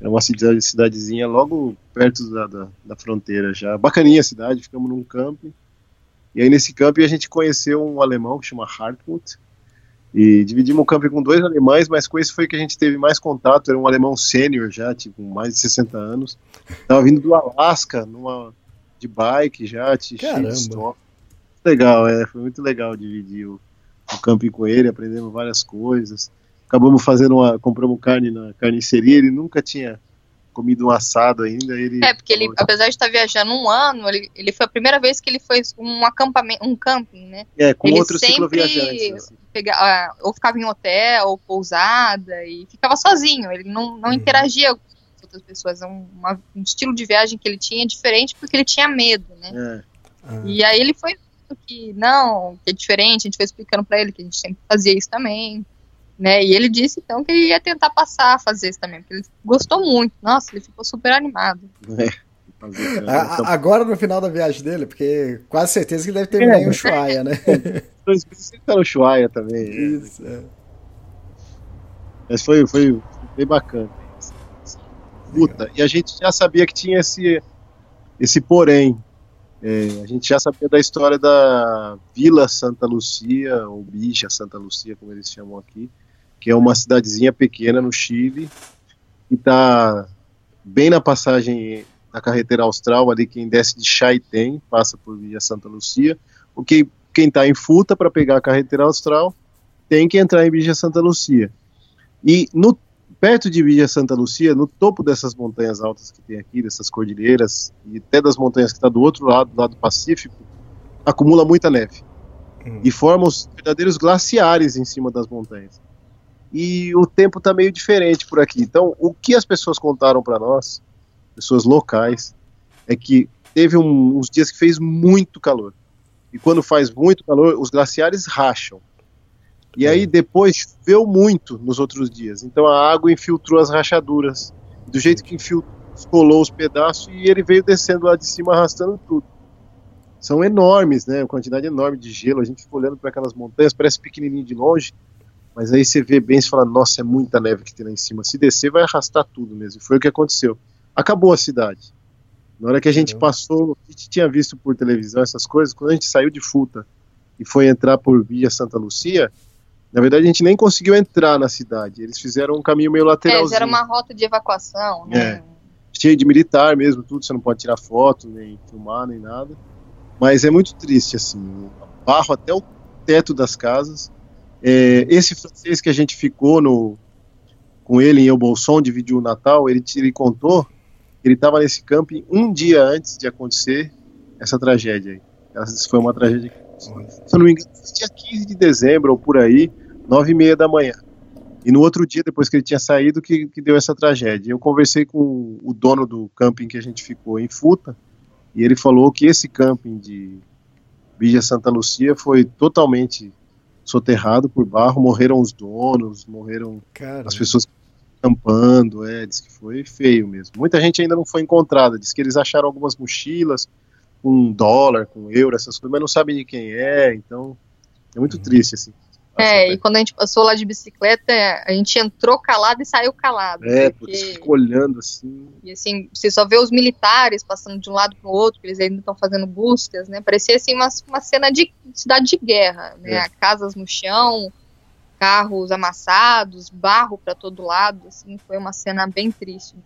É uma cidade, cidadezinha logo perto da, da, da fronteira já. Bacaninha a cidade, ficamos num camping. E aí nesse camping a gente conheceu um alemão que chama Hartmut. E dividimos o camping com dois alemães, mas com esse foi que a gente teve mais contato. Era um alemão sênior já, tipo, mais de 60 anos. Tava vindo do Alasca, numa de bike já, estoque. Legal, é, foi muito legal dividir o, o camping com ele, aprendemos várias coisas. Acabamos fazendo uma, compramos carne na carniceria, ele nunca tinha comido um assado ainda, ele É, porque ele, falou, apesar de estar viajando um ano, ele, ele foi a primeira vez que ele foi um acampamento, um camping, né? é, com ele outros sempre- cicloviajantes. Assim. Ah, ou ficava em hotel, ou pousada, e ficava sozinho. Ele não, não Uhum. interagia outras pessoas. É um, uma- um estilo de viagem que ele tinha diferente porque ele tinha medo, né? É, Ah, E aí ele foi vendo que não, que é diferente, a gente foi explicando pra ele que a gente sempre fazia isso também, né? E ele disse então que ele ia tentar passar a fazer isso também, porque ele gostou muito. Nossa, ele ficou super animado. é, a- agora no final da viagem dele, porque quase certeza que ele deve terminar em Ushuaia, né? dois meses ele tá no Ushuaia também. é. Isso, é. Mas foi, foi bem bacana. Puta, e a gente já sabia que tinha esse, esse porém. É, a gente já sabia da história da Vila Santa Lucia, ou Bicha Santa Lucia, como eles chamam aqui, que é uma cidadezinha pequena no Chile, que está bem na passagem da carretera austral, ali quem desce de Chaitén, passa por Vila Santa Lucia, o que quem está em Futa para pegar a carretera austral tem que entrar em Bicha Santa Lucia. E no, perto de Villa Santa Lucia, no topo dessas montanhas altas que tem aqui, dessas cordilheiras, e até das montanhas que está do outro lado, do lado do Pacífico, acumula muita neve. Hum. E forma os verdadeiros glaciares em cima das montanhas. E o tempo está meio diferente por aqui. Então, o que as pessoas contaram para nós, pessoas locais, é que teve um- uns dias que fez muito calor. E quando faz muito calor, os glaciares racham. E aí depois choveu muito nos outros dias. Então a água infiltrou as rachaduras. Do jeito que infiltrou, colou os pedaços e ele veio descendo lá de cima arrastando tudo. São enormes, né? Uma quantidade enorme de gelo. A gente fica olhando para aquelas montanhas, parece pequenininho de longe. Mas aí você vê bem e fala: Nossa, é muita neve que tem lá em cima. Se descer, vai arrastar tudo mesmo. E foi o que aconteceu. Acabou a cidade. Na hora que a gente Caramba. passou, a gente tinha visto por televisão essas coisas. Quando a gente saiu de Futa e foi entrar por Via Santa Lucia, na verdade, a gente nem conseguiu entrar na cidade. Eles fizeram um caminho meio É, lateralzinho. era uma rota de evacuação, né? Cheio de militar mesmo, tudo. Você não pode tirar foto, nem filmar, nem nada. Mas é muito triste, assim. Barro até o teto das casas. É, esse francês que a gente ficou no, com ele em Elbolson, dividiu o Natal, ele, ele contou que ele estava nesse camping um dia antes de acontecer essa tragédia aí. Essa foi uma tragédia que, se eu não me engano, dia 15 de dezembro ou por aí, nove e meia da manhã. E no outro dia, depois que ele tinha saído, que, que deu essa tragédia. Eu conversei com o dono do camping que a gente ficou em Futa, e ele falou que esse camping de Villa Santa Lucia foi totalmente soterrado por barro, morreram os donos, morreram Cara, as pessoas acampando, é, diz que foi feio mesmo. Muita gente ainda não foi encontrada, diz que eles acharam algumas mochilas com dólar, com euro, essas coisas, mas não sabem de quem é, então é muito triste, assim. É, e quando a gente passou lá de bicicleta, a gente entrou calado e saiu calado. É, porque você fica olhando assim. E assim, você só vê os militares passando de um lado para o outro, eles ainda estão fazendo buscas, né? Parecia assim uma, uma cena de cidade de guerra, né? É. Casas no chão, carros amassados, barro para todo lado, assim, foi uma cena bem triste.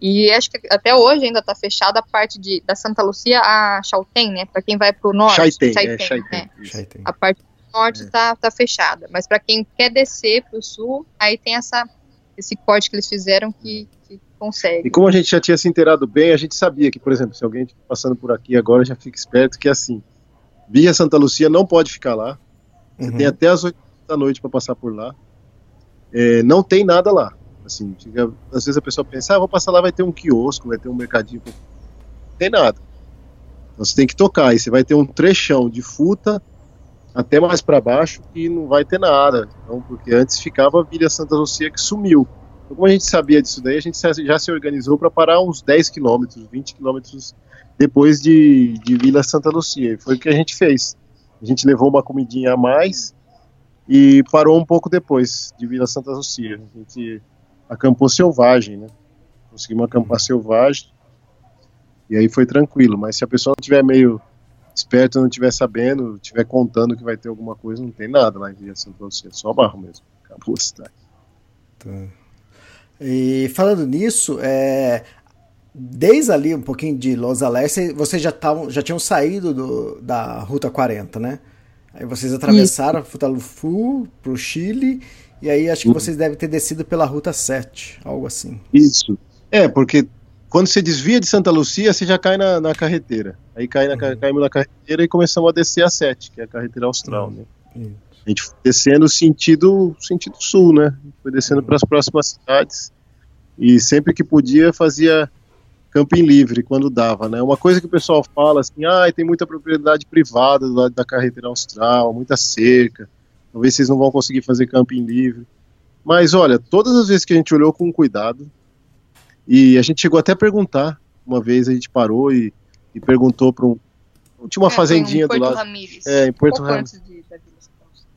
E acho que até hoje ainda está fechada a parte de, da Santa Lucia a Chauten, né? Para quem vai para o norte. Chaiten, é, é. já tem. A parte norte É. tá, fechada. Mas para quem quer descer pro sul, aí tem essa, esse corte que eles fizeram que, que consegue. E como a gente já tinha se inteirado bem, a gente sabia que, por exemplo, se alguém estiver passando por aqui agora, já fica esperto que assim, Via Santa Lucia não pode ficar lá. Você Uhum. tem até as 8 da noite para passar por lá. É, não tem nada lá. Assim, fica- às vezes a pessoa pensa, ah, vou passar lá, vai ter um quiosco, vai ter um mercadinho. Não tem nada. Então você tem que tocar. Aí você vai ter um trechão de futa até mais para baixo que não vai ter nada. Então, porque antes ficava a Vila Santa Lucia que sumiu. Então, como a gente sabia disso daí, a gente já se organizou para parar uns 10 quilômetros, 20 quilômetros depois de, de Vila Santa Lucia. E foi o que a gente fez. A gente levou uma comidinha a mais e parou um pouco depois de Vila Santa Lucia. A gente acampou selvagem, né? Conseguimos acampar selvagem e aí foi tranquilo. Mas se a pessoa não tiver meio esperto, não estiver sabendo, estiver contando que vai ter alguma coisa, não tem nada lá em Vila Santa Lucia, só barro mesmo. Acabou a cidade. E falando nisso, é, desde ali um pouquinho de Los Alerces, vocês já, tavam, já tinham saído do- da Ruta 40, né? Aí vocês atravessaram Futalufu pro Chile, e aí acho que Uhum. vocês devem ter descido pela Ruta 7, algo assim. Isso. É, porque quando você desvia de Santa Lucia, você já cai na, na carreteira. Aí cai na, ca- caímos na carreteira e começamos a descer a 7, que é a carreteira austral, né? Isso. A gente foi descendo sentido, sentido sul, né? Foi descendo para as próximas cidades. E sempre que podia, fazia camping livre, quando dava, né? Uma coisa que o pessoal fala assim, ah, tem muita propriedade privada do lado da carreteira austral, muita cerca, talvez vocês não vão conseguir fazer camping livre. Mas olha, todas as vezes que a gente olhou com cuidado, e a gente chegou até a perguntar, uma vez a gente parou e, e perguntou para um. Tinha uma É, fazendinha em Porto do lado. Ramírez. É, em Porto um Ramírez.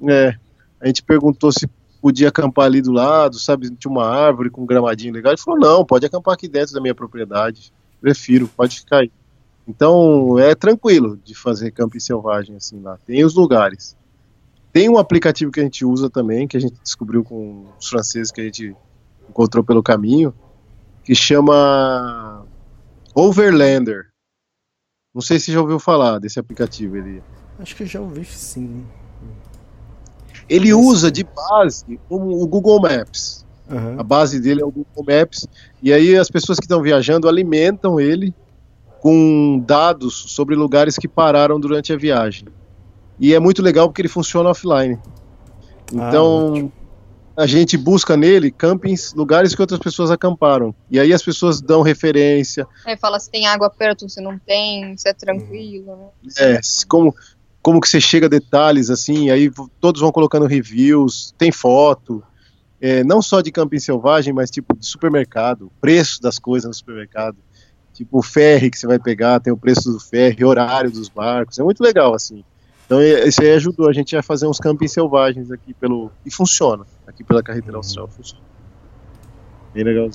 É, a gente perguntou se podia acampar ali do lado, sabe, tinha uma árvore com um gramadinho legal. Ele falou, não, pode acampar aqui dentro da minha propriedade, prefiro, pode ficar aí. Então, é tranquilo de fazer camping selvagem assim lá, tem os lugares. Tem um aplicativo que a gente usa também, que a gente descobriu com os franceses que a gente encontrou pelo caminho, que chama Overlander. Não sei se já ouviu falar desse aplicativo, ele Acho que já ouvi sim. Ele usa de base como o Google Maps. Aham. A base dele é o Google Maps. E aí as pessoas que estão viajando alimentam ele com dados sobre lugares que pararam durante a viagem. E é muito legal porque ele funciona offline. Então a gente busca nele campings, lugares que outras pessoas acamparam. E aí as pessoas dão referência, Aí fala se tem água perto, se não tem, se é tranquilo, né? É, como, como que você chega a detalhes, assim, aí todos vão colocando reviews, tem foto, é, não só de camping selvagem, mas tipo de supermercado, preço das coisas no supermercado, tipo o ferry que você vai pegar, tem o preço do ferry, horário dos barcos, é muito legal, assim. Então isso aí ajudou a gente a fazer uns campings selvagens aqui pelo... e funciona, aqui pela carretera austral, funciona. Bem legal.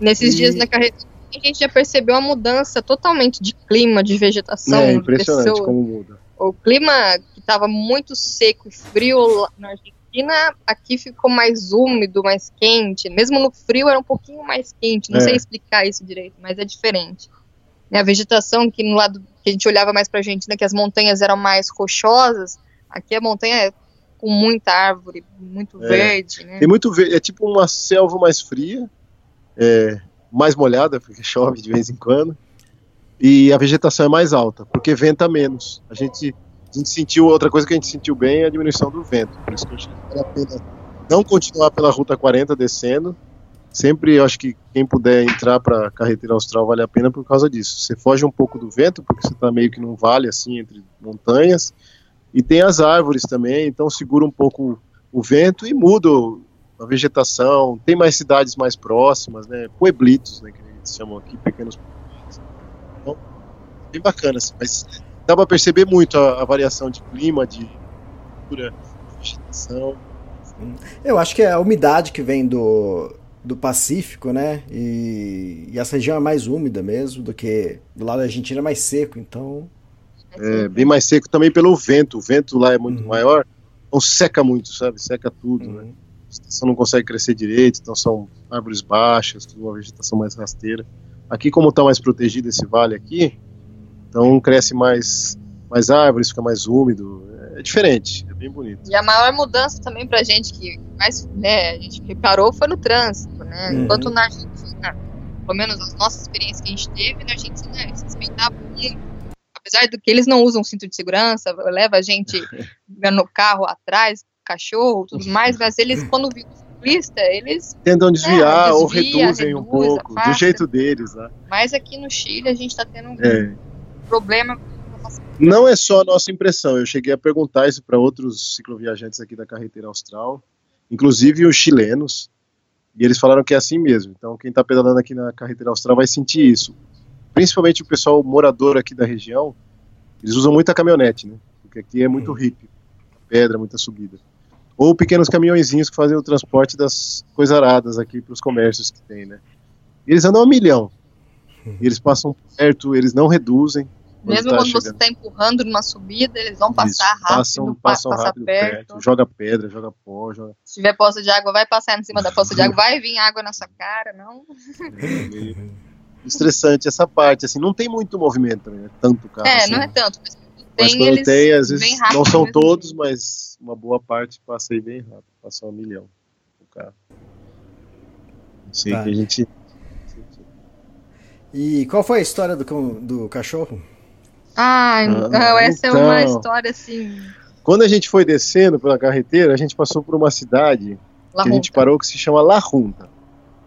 Nesses E- dias na carretera, a gente já percebeu a mudança totalmente de clima, de vegetação, É impressionante pessoas. como muda. O clima que estava muito seco e frio lá na Argentina, aqui ficou mais úmido, mais quente. Mesmo no frio era um pouquinho mais quente. Não É. sei explicar isso direito, mas é diferente. Né, A vegetação que no lado que a gente olhava mais para a Argentina, que as montanhas eram mais rochosas, aqui a montanha é com muita árvore, muito É. verde, né? Tem muito verde, é tipo uma selva mais fria, é, mais molhada, porque chove de vez em quando, e a vegetação é mais alta, porque venta menos. A gente, a gente sentiu, outra coisa que a gente sentiu bem é a diminuição do vento, por isso que eu acho que vale a pena não continuar pela Ruta 40 descendo, sempre eu acho que quem puder entrar para a carretera austral vale a pena por causa disso. Você foge um pouco do vento, porque você está meio que num vale assim entre montanhas, E tem as árvores também, então segura um pouco o vento e muda a vegetação. Tem mais cidades mais próximas, né? Pueblitos, né? Que eles chamam aqui, pequenos pueblitos. Então, bem bacana, assim, mas dá para perceber muito a, a, variação de clima, de cultura, de vegetação. Eu acho que é a umidade que vem do, do Pacífico, né? E, e, essa região é mais úmida mesmo do que do lado da Argentina é mais seco, então. É, bem mais seco também pelo vento. O vento lá é muito uhum. maior, então seca muito, sabe? Seca tudo, né? uhum. né? A vegetação não consegue crescer direito, então são árvores baixas, tudo uma vegetação mais rasteira. Aqui, como está mais protegido esse vale aqui, então cresce mais, mais árvores, fica mais úmido. É diferente, é bem bonito. E a maior mudança também pra gente, que mais né, a gente reparou, foi no trânsito, né? Uhum. Enquanto na Argentina, pelo menos as nossas experiências que a gente teve, na Argentina eles respeitavam muito. Apesar do que eles não usam cinto de segurança, leva a gente no carro atrás, cachorro, tudo mais, mas eles, quando viram ciclista, eles tentam desviar é, desvia, ou reduzem reduz, um pouco, do jeito deles, né? Mas aqui no Chile a gente está tendo um é. problema não é só a nossa impressão, eu cheguei a perguntar isso para outros cicloviajantes aqui da carreteira austral, inclusive os chilenos, e eles falaram que é assim mesmo. Então, quem está pedalando aqui na carreteira austral vai sentir isso. Principalmente o pessoal morador aqui da região, eles usam muita caminhonete, né? Porque aqui é muito hippie, pedra, muita subida. Ou pequenos caminhõezinhos que fazem o transporte das coisaradas aqui para os comércios que tem, né? E eles andam a milhão. E eles passam perto, eles não reduzem. Mesmo tá quando chegando. você está empurrando numa subida, eles vão passar Isso, rápido, passam, passam rápido perto. perto. Joga pedra, joga pó. Joga... Se tiver poça de água, vai passar em cima da poça de água, vai vir água na sua cara, não? É, estressante essa parte, assim, não tem muito movimento também, né? Tanto carro. É, assim, não é tanto, mas mas tem, quando tem, às vezes não são todos, mas uma boa parte passa aí bem rápido, passa um milhão o carro. Sei tá. que a gente. E qual foi a história do, do cachorro? Ah, então, essa então, é uma então. história assim. Quando a gente foi descendo pela carreteira, a gente passou por uma cidade La que Junta. a gente parou que se chama La Junta.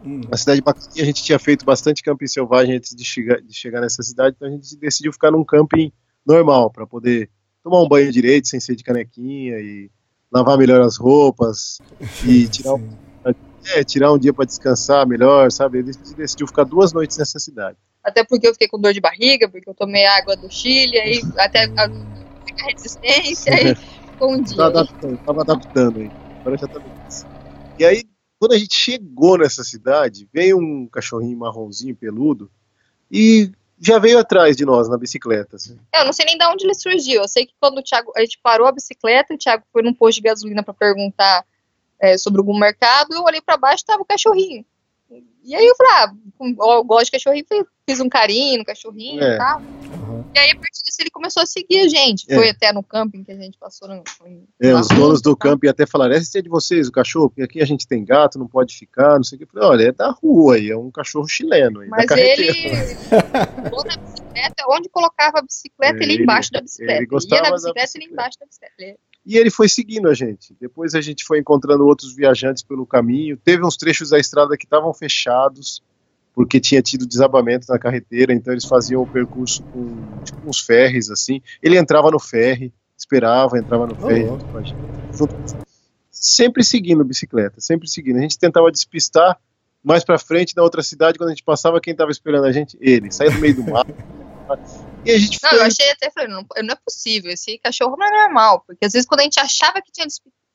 Hum. Uma cidade bacana, a gente tinha feito bastante camping selvagem antes de chegar, de chegar nessa cidade, então a gente decidiu ficar num camping normal, para poder tomar um banho direito, sem ser de canequinha, e lavar melhor as roupas, e tirar um, é, tirar um dia para descansar melhor, sabe? A gente decidiu ficar duas noites nessa cidade até porque eu fiquei com dor de barriga, porque eu tomei água do Chile, aí até a, a resistência, aí ficou um dia. Tava adaptando, tava adaptando aí. Agora já tá E aí, quando a gente chegou nessa cidade, veio um cachorrinho marronzinho peludo e já veio atrás de nós na bicicleta. Assim. Eu não sei nem de onde ele surgiu. Eu sei que quando o Thiago, a gente parou a bicicleta, o Thiago foi num posto de gasolina para perguntar é, sobre algum mercado, eu olhei para baixo e tava o cachorrinho. E aí eu falei, ah, eu gosto de cachorrinho, fiz um carinho no cachorrinho é. e tal. Uhum. E aí, a partir disso, ele começou a seguir a gente. É. Foi até no camping que a gente passou. No, é, os donos do camping até falaram: esse é de vocês, o cachorro, porque aqui a gente tem gato, não pode ficar, não sei o que. Eu falei: olha, é da rua aí, é um cachorro chileno. Aí, Mas ele. na bicicleta, onde colocava a bicicleta, ele, ele embaixo da bicicleta. Ele gostava ia na bicicleta, bicicleta. ele embaixo da bicicleta. E ele foi seguindo a gente. Depois a gente foi encontrando outros viajantes pelo caminho. Teve uns trechos da estrada que estavam fechados porque tinha tido desabamento na carreteira, então eles faziam o percurso com tipo, uns ferres assim. Ele entrava no ferry, esperava, entrava no ferry. Oh. Sempre seguindo bicicleta, sempre seguindo. A gente tentava despistar mais para frente na outra cidade, quando a gente passava, quem estava esperando a gente? Ele, saía do meio do mar. E a gente não, foi... eu achei até, falei, não, não é possível, esse cachorro não é normal, porque às vezes quando a gente achava que tinha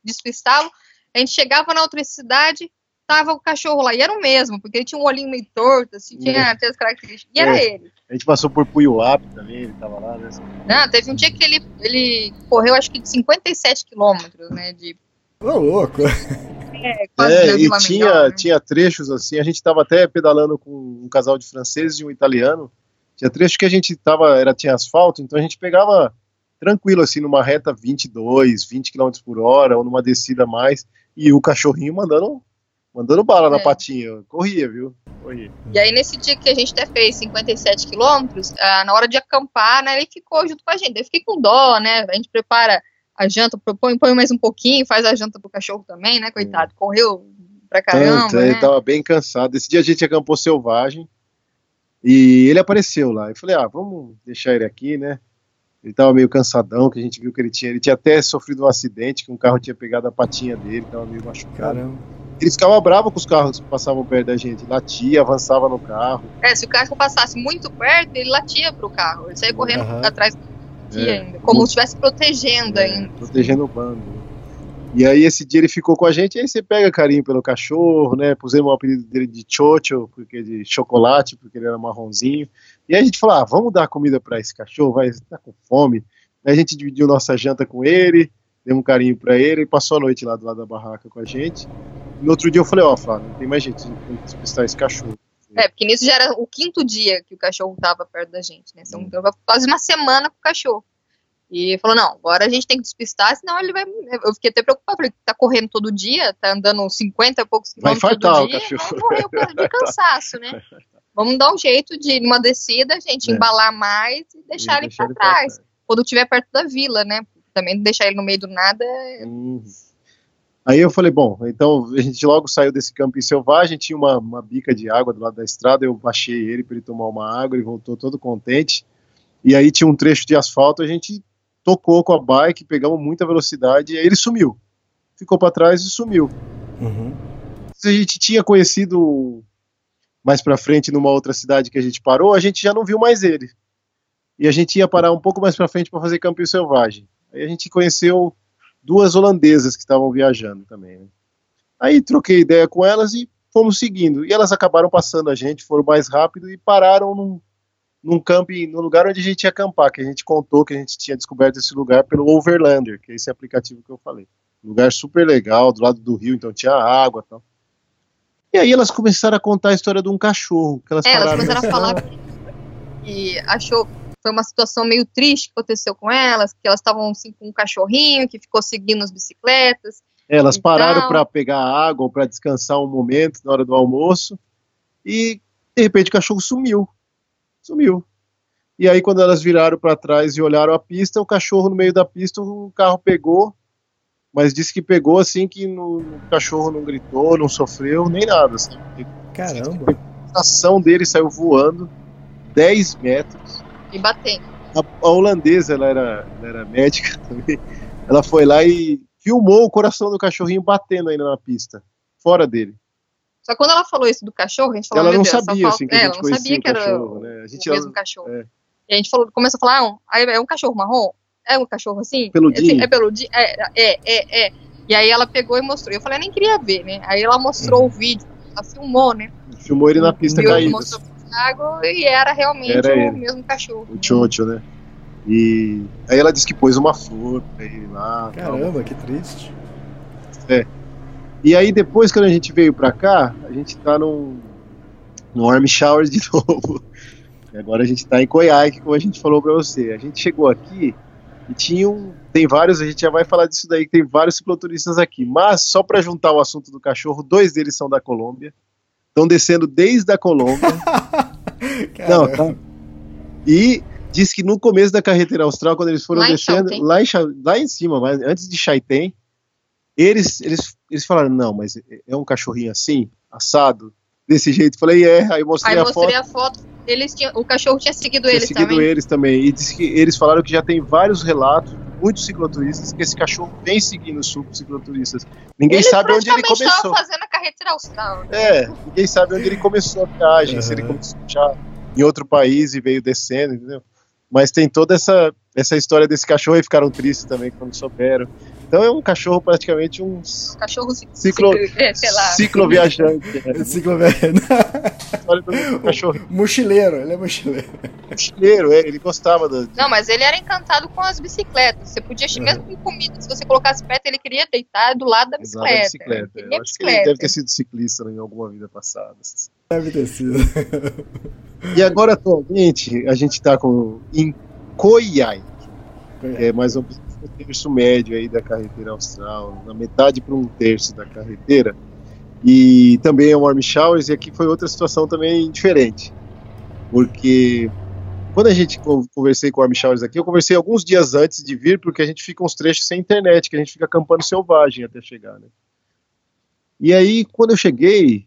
despistado, a gente chegava na outra cidade, tava o cachorro lá, e era o mesmo, porque ele tinha um olhinho meio torto, assim, tinha, é. tinha as características, e é. era ele. A gente passou por Puyuap também, ele tava lá, né? Não, teve um dia que ele, ele correu, acho que de 57 quilômetros, né, de... Ô, oh, louco! É, quase é, e tinha, melhor, né? tinha trechos assim, a gente tava até pedalando com um casal de franceses e um italiano, tinha trechos que a gente tava, era, tinha asfalto, então a gente pegava tranquilo, assim, numa reta 22, 20 km por hora, ou numa descida mais, e o cachorrinho mandando mandando bala é. na patinha. Corria, viu? Corria. E aí, nesse dia que a gente até fez 57 quilômetros, ah, na hora de acampar, né, ele ficou junto com a gente. Eu fiquei com dó, né? A gente prepara a janta, põe, põe mais um pouquinho, faz a janta pro cachorro também, né? Coitado, é. correu pra caramba. Tanto, é, né? Ele tava bem cansado. Esse dia a gente acampou selvagem e ele apareceu lá. Eu falei, ah, vamos deixar ele aqui, né? Ele estava meio cansadão, que a gente viu que ele tinha. Ele tinha até sofrido um acidente, que um carro tinha pegado a patinha dele, estava meio machucado. Caramba. Ele ficava bravo com os carros que passavam perto da gente. Latia, avançava no carro. É, se o carro passasse muito perto, ele latia pro carro. Ele saía correndo Aham. atrás do latia É. ainda. Como se estivesse protegendo É, ainda. protegendo o bando. E aí esse dia ele ficou com a gente, e aí você pega carinho pelo cachorro, né? Pusemos o apelido dele de Chocho, porque de chocolate, porque ele era marronzinho. E aí a gente falou, ah, vamos dar comida para esse cachorro, vai estar com fome. Aí a gente dividiu nossa janta com ele, deu um carinho para ele e passou a noite lá do lado da barraca com a gente. No outro dia eu falei, ó, Flávio, não tem mais gente tem que despistar esse cachorro. É, porque nisso já era o quinto dia que o cachorro tava perto da gente, né? Então, eu quase uma semana com o cachorro. E falou, não, agora a gente tem que despistar, senão ele vai. Eu fiquei até preocupada, falei, tá correndo todo dia, tá andando 50 e poucos Vai quilômetros infartar todo dia, cachorro. vai por- de cansaço, né? Vamos dar um jeito de, numa descida, a gente É. embalar mais e deixar ele deixar pra trás. Quando estiver perto da vila, né? Também deixar ele no meio do nada. é- Uhum. Aí eu falei, bom, então a gente logo saiu desse camping selvagem, tinha uma, uma bica de água do lado da estrada, eu baixei ele para ele tomar uma água, ele voltou todo contente. E aí tinha um trecho de asfalto, a gente tocou com a bike, pegamos muita velocidade e aí ele sumiu. Ficou para trás e sumiu. Uhum. Se a gente tinha conhecido mais para frente numa outra cidade que a gente parou, a gente já não viu mais ele. E a gente ia parar um pouco mais para frente para fazer campinho selvagem. Aí a gente conheceu duas holandesas que estavam viajando também. né? Aí troquei ideia com elas e fomos seguindo. E elas acabaram passando a gente, foram mais rápido e pararam num, num camping, no lugar onde a gente ia acampar, que a gente contou que a gente tinha descoberto esse lugar pelo Overlander, que é esse aplicativo que eu falei. Lugar super legal, do lado do rio, então tinha água e tal. E aí elas começaram a contar a história de um cachorro. Que elas É, elas começaram a falar que achou foi uma situação meio triste que aconteceu com elas, que elas estavam assim, com um cachorrinho que ficou seguindo as bicicletas. É, Elas pararam para pegar água ou para descansar um momento na hora do almoço e de repente o cachorro sumiu. Sumiu. E aí quando elas viraram para trás e olharam a pista, o cachorro no meio da pista, o carro pegou, mas disse que pegou assim que no, o cachorro não gritou, não sofreu, nem nada. Assim. Caramba. A ação dele saiu voando 10 metros. E batendo. A, a holandesa, ela era, ela era médica também, ela foi lá e filmou o coração do cachorrinho batendo ainda na pista, fora dele. Só que quando ela falou isso do cachorro, a gente falou, ela meu não Deus, sabia, falta- assim, que é, ela não sabia que era cachorro, o, né? A gente o mesmo ia- cachorro. é. E a gente falou, começou a falar, ah, aí é um cachorro marrom? É um cachorro assim? Peludinho. É, é peludinho? É, é, é, é. E aí ela pegou e mostrou. Eu falei, eu nem queria ver, né? Aí ela mostrou Uhum. o vídeo, ela filmou, né? Filmou ele na pista Viu, caída, mostrou Thiago e era realmente Era o ele. mesmo cachorro. o Chocho, né? E aí ela disse que pôs uma flor pra ele lá. tal. Caramba, que triste. E aí depois, quando a gente veio pra cá, a gente tá num, no Army Showers de novo. E agora a gente tá em Coiaque, como a gente falou pra você. A gente chegou aqui e tinha um, tem vários, a gente já vai falar disso daí, que tem vários cicloturistas aqui. Mas, só pra juntar o assunto do cachorro, dois deles são da Colômbia. Estão descendo desde a Colômbia. Não, tá. E diz que no começo da carretera austral, quando eles foram Lá em descendo, Chauten. lá em, lá em cima, mas antes de Chaiten, eles, eles, eles falaram, não, mas é um cachorrinho assim, assado, desse jeito. Falei, é, aí eu mostrei Aí a mostrei foto, a foto, eles tinham, o cachorro tinha seguido tinha eles seguido também. eles também. E disse que eles falaram que já tem vários relatos, muitos cicloturistas, que esse cachorro vem seguindo os cicloturistas. Ninguém Ele sabe onde ele começou. estava fazendo a carretera austral. né? É, ninguém sabe onde ele começou a viagem, se ele Uhum. começou já em outro país e veio descendo, entendeu? Mas tem toda essa, essa história desse cachorro e ficaram tristes também quando souberam. Então é um cachorro praticamente um cachorro ci- Ciclo- ciclo- é, sei lá. cicloviajante. É, história do cachorro mochileiro, ele é mochileiro. mochileiro, é, ele gostava do. Não, mas ele era encantado com as bicicletas. Você podia, Uhum. mesmo com comida, se você colocasse perto, ele queria deitar do lado da bicicleta. a bicicleta. Ele Eu queria acho que ele bicicleta. deve ter sido ciclista em alguma vida passada. Deve ter sido. E agora, atualmente, a gente está com, em Coiai, que é mais ou menos terço médio aí da carretera austral, na metade para um terço da carretera. E também é warm showers, e aqui foi outra situação também diferente. Porque quando a gente con- conversei com o warm showers aqui, eu conversei alguns dias antes de vir, porque a gente fica uns trechos sem internet, que a gente fica acampando selvagem até chegar, né? E aí, quando eu cheguei,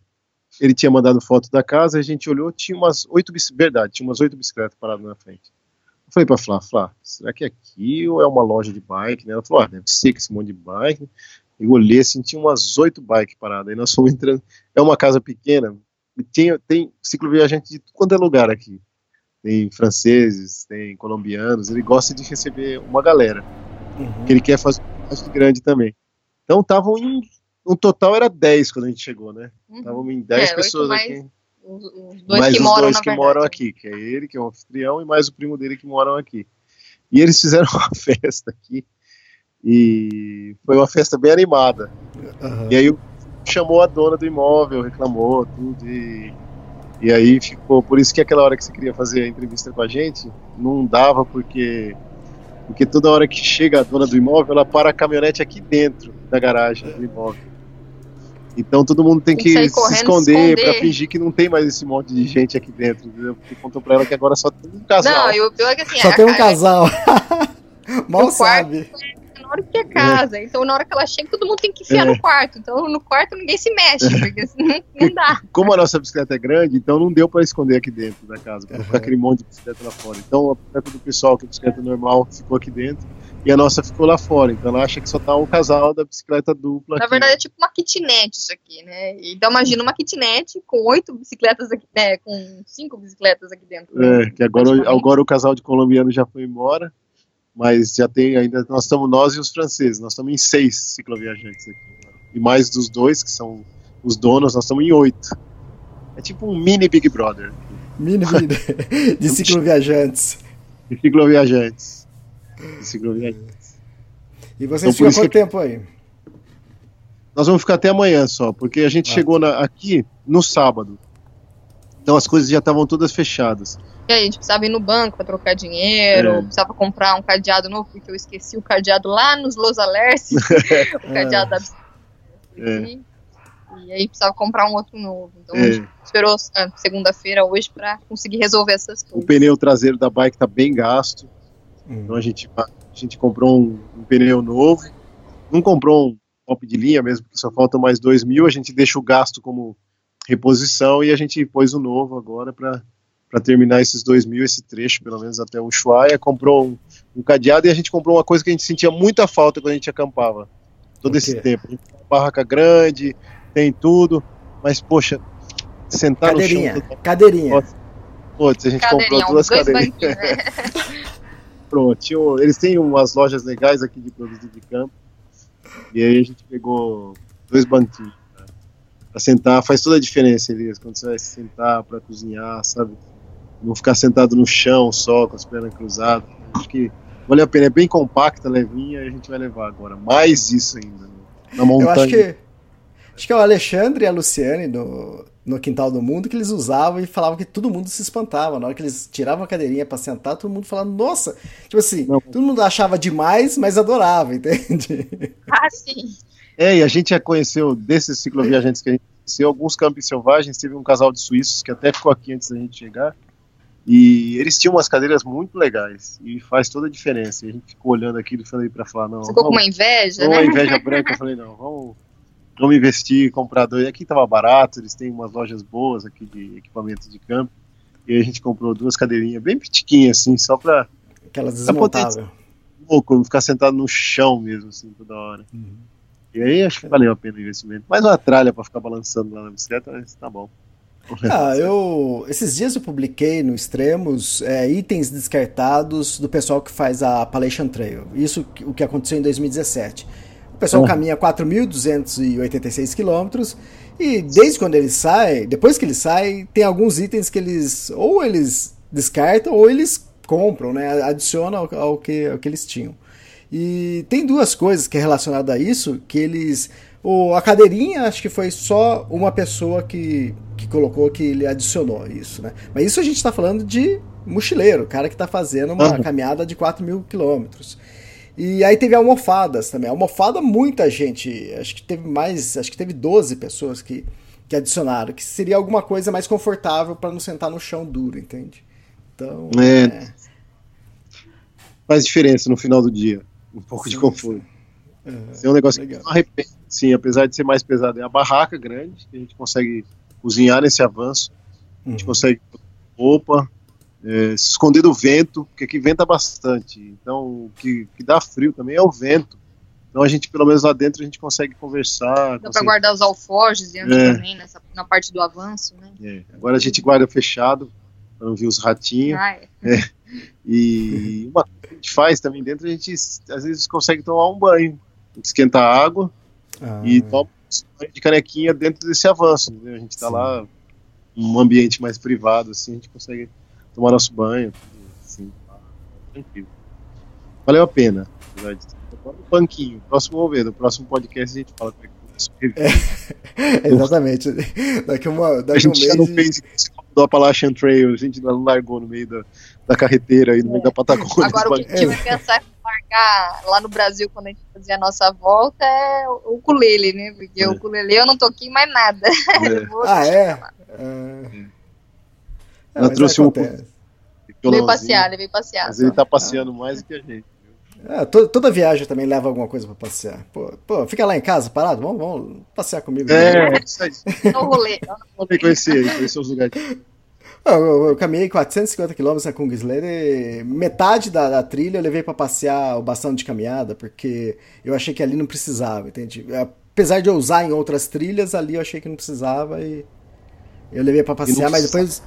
ele tinha mandado foto da casa, a gente olhou, tinha umas oito bicicletas, verdade, tinha umas oito bicicletas paradas na frente. Eu falei pra Flá, Flá, será que é aqui ou é uma loja de bike? Né? Ela falou, ah, deve ser que esse monte de bike. Eu olhei assim, tinha umas oito bikes paradas. Aí nós fomos entrando. É uma casa pequena, e tem, tem cicloviajante de tudo quanto é lugar aqui. Tem franceses, tem colombianos. Ele gosta de receber uma galera. Uhum. Que ele quer fazer um grande também. Então estavam em. No total era 10 quando a gente chegou, né? Estavam uhum. em 10 é, pessoas aqui. Os, os dois mais que os moram, dois que moram aqui, que é ele, que é o anfitrião, e mais o primo dele que moram aqui. E eles fizeram uma festa aqui, e foi uma festa bem animada. Uhum. E aí chamou a dona do imóvel, reclamou tudo, e, e aí ficou, por isso que aquela hora que você queria fazer a entrevista com a gente, não dava, porque porque toda hora que chega a dona do imóvel, ela para a caminhonete aqui dentro da garagem do imóvel. Então todo mundo tem, tem que, que se esconder, para fingir que não tem mais esse monte de gente aqui dentro, entendeu? Porque contou pra ela que agora só tem um casal. Não, e o pior é que assim. Só tem um casal. Mal sabe. na hora que é casa. É. Então, na hora que ela chega, todo mundo tem que enfiar é. no quarto. Então, no quarto ninguém se mexe, porque não, não dá. Como a nossa bicicleta é grande, então não deu para esconder aqui dentro da casa, pra uhum. ficar aquele monte de bicicleta lá fora. Então, a bicicleta do pessoal, que é bicicleta normal, ficou aqui dentro e a nossa ficou lá fora. Então ela acha que só tá o casal da bicicleta dupla. Na aqui. verdade é tipo uma kitnet isso aqui, né? Então imagina uma kitnet com oito bicicletas aqui, né? Com cinco bicicletas aqui dentro. É, que agora, agora o casal de colombiano já foi embora, mas já tem ainda, nós estamos nós e os franceses, nós estamos em seis cicloviajantes aqui. E mais dos dois, que são os donos, nós estamos em oito. É tipo um mini Big Brother. Mini, mini de cicloviajantes. De cicloviajantes. E vocês então, ficam quanto que... tempo aí? Nós vamos ficar até amanhã só, porque a gente ah. chegou na, aqui no sábado. Então as coisas já estavam todas fechadas. E aí, a gente precisava ir no banco para trocar dinheiro, é. precisava comprar um cadeado novo, porque eu esqueci o cadeado lá nos Los Alerces, o cadeado é. da é. E aí precisava comprar um outro novo. Então é. a gente esperou segunda-feira hoje para conseguir resolver essas coisas. O pneu traseiro da bike tá bem gasto. Uhum. Então a gente, a gente comprou um, um, pneu novo, não comprou um top de linha mesmo, porque só faltam mais dois mil, a gente deixa o gasto como reposição e a gente pôs o novo agora para para terminar esses dois mil, esse trecho, pelo menos até o Ushuaia, comprou um, um, cadeado e a gente comprou uma coisa que a gente sentia muita falta quando a gente acampava, todo esse tempo. barraca grande, tem tudo, mas poxa, sentar cadeirinha, no chão... Cadeirinha, Putz, a gente cadeirinha, comprou duas cadeirinhas. Pronto, tinha, eles têm umas lojas legais aqui de produto de campo. E aí a gente pegou dois banquinhos né, para sentar. Faz toda a diferença, Elias, quando você vai sentar para cozinhar, sabe? Não ficar sentado no chão só, com as pernas cruzadas. Acho que vale a pena. É bem compacta, levinha, e a gente vai levar agora. Mais isso ainda, né? na montanha. Eu acho que, acho que é o Alexandre e a Luciane do, no Quintal do Mundo que eles usavam e falavam que todo mundo se espantava. Na hora que eles tiravam a cadeirinha para sentar, todo mundo falava, nossa, tipo assim, Não. todo mundo achava demais, mas adorava, entende? Ah, sim. É, e a gente já conheceu, desses cicloviajantes que a gente conheceu, alguns campos selvagens, teve um casal de suíços que até ficou aqui antes da gente chegar, e eles tinham umas cadeiras muito legais, e faz toda a diferença. E a gente ficou olhando aquilo e falei para falar, não. Ficou vamos, com uma inveja, né? Uma inveja branca, eu falei, não, vamos vamos investir, comprar dois. Aqui estava barato, eles têm umas lojas boas aqui de equipamentos de campo. E a gente comprou duas cadeirinhas bem pitiquinhas, assim, só para. Aquelas desmontáveis. pouco, ficar sentado no chão mesmo, assim, toda hora. Uhum. E aí acho que valeu a pena o investimento. Mais uma tralha para ficar balançando lá na bicicleta, mas tá bom. Ah, eu. Esses dias eu publiquei no Extremos é, itens descartados do pessoal que faz a Appalachian Trail. Isso o que aconteceu em 2017. O pessoal uhum. caminha 4.286 quilômetros e desde quando ele sai, depois que ele sai, tem alguns itens que eles ou eles descartam ou eles compram, né? Adicionam ao, ao, que, ao que eles tinham. E tem duas coisas que é relacionada a isso que eles o, a cadeirinha, acho que foi só uma pessoa que, que colocou que ele adicionou isso, né? Mas isso a gente está falando de mochileiro, cara que está fazendo uma uhum. caminhada de 4 mil quilômetros. E aí teve almofadas também. Almofada, muita gente. Acho que teve mais. Acho que teve 12 pessoas que, que adicionaram. Que seria alguma coisa mais confortável para não sentar no chão duro, entende? Então. É. é... Faz diferença no final do dia. Um pouco sim, de conforto. É, é um negócio legal. que não arrepende. Sim, apesar de ser mais pesado. É a barraca grande, que a gente consegue cozinhar nesse avanço. A gente uhum. consegue roupa, é, se esconder do vento, porque aqui venta bastante. Então, o que, que dá frio também é o vento. Então a gente, pelo menos lá dentro, a gente consegue conversar. Dá pra consegue- guardar os alforjes dentro É. também, nessa, na parte do avanço, né? É, agora a gente guarda fechado, para não ver os ratinhos. Ah, é. E uma coisa que a gente faz também dentro, a gente às vezes consegue tomar um banho. A gente esquenta a água Ah, e toma um banho de canequinha dentro desse avanço. entendeu? A gente tá Sim. lá, num ambiente mais privado, assim, a gente consegue tomar nosso banho. tudo Assim, tá tranquilo. Valeu a pena. na verdade. Agora um banquinho. Próximo vamos ver. No próximo podcast a gente fala como é que review. Exatamente. Daqui, uma, A daqui um gente já não mês. fez isso do Appalachian Trail, a gente não largou no meio da, da carreteira aí, no meio da Patagônia. Agora o que a gente vai pensar em largar lá no Brasil quando a gente fazer a nossa volta é o ukulele, né? Porque É. o ukulele eu não toquei mais nada. É. Vou- Ah, é? Ah, Ela trouxe um violãozinho, passear, levei passear. Mas ele tá passeando mais do que a gente. Ah, to- toda viagem também leva alguma coisa pra passear. Pô, pô, fica lá em casa parado, vamos, vamos passear comigo. É, isso aí. Rolê. Vamos ver conhecer conhecer os lugares. Ah, Eu, eu, eu caminhei 450 km na Kungsleder e metade da, da trilha eu levei pra passear o bastão de caminhada, porque eu achei que ali não precisava, entende? Apesar de eu usar em outras trilhas, ali eu achei que não precisava e eu levei pra passear, mas depois.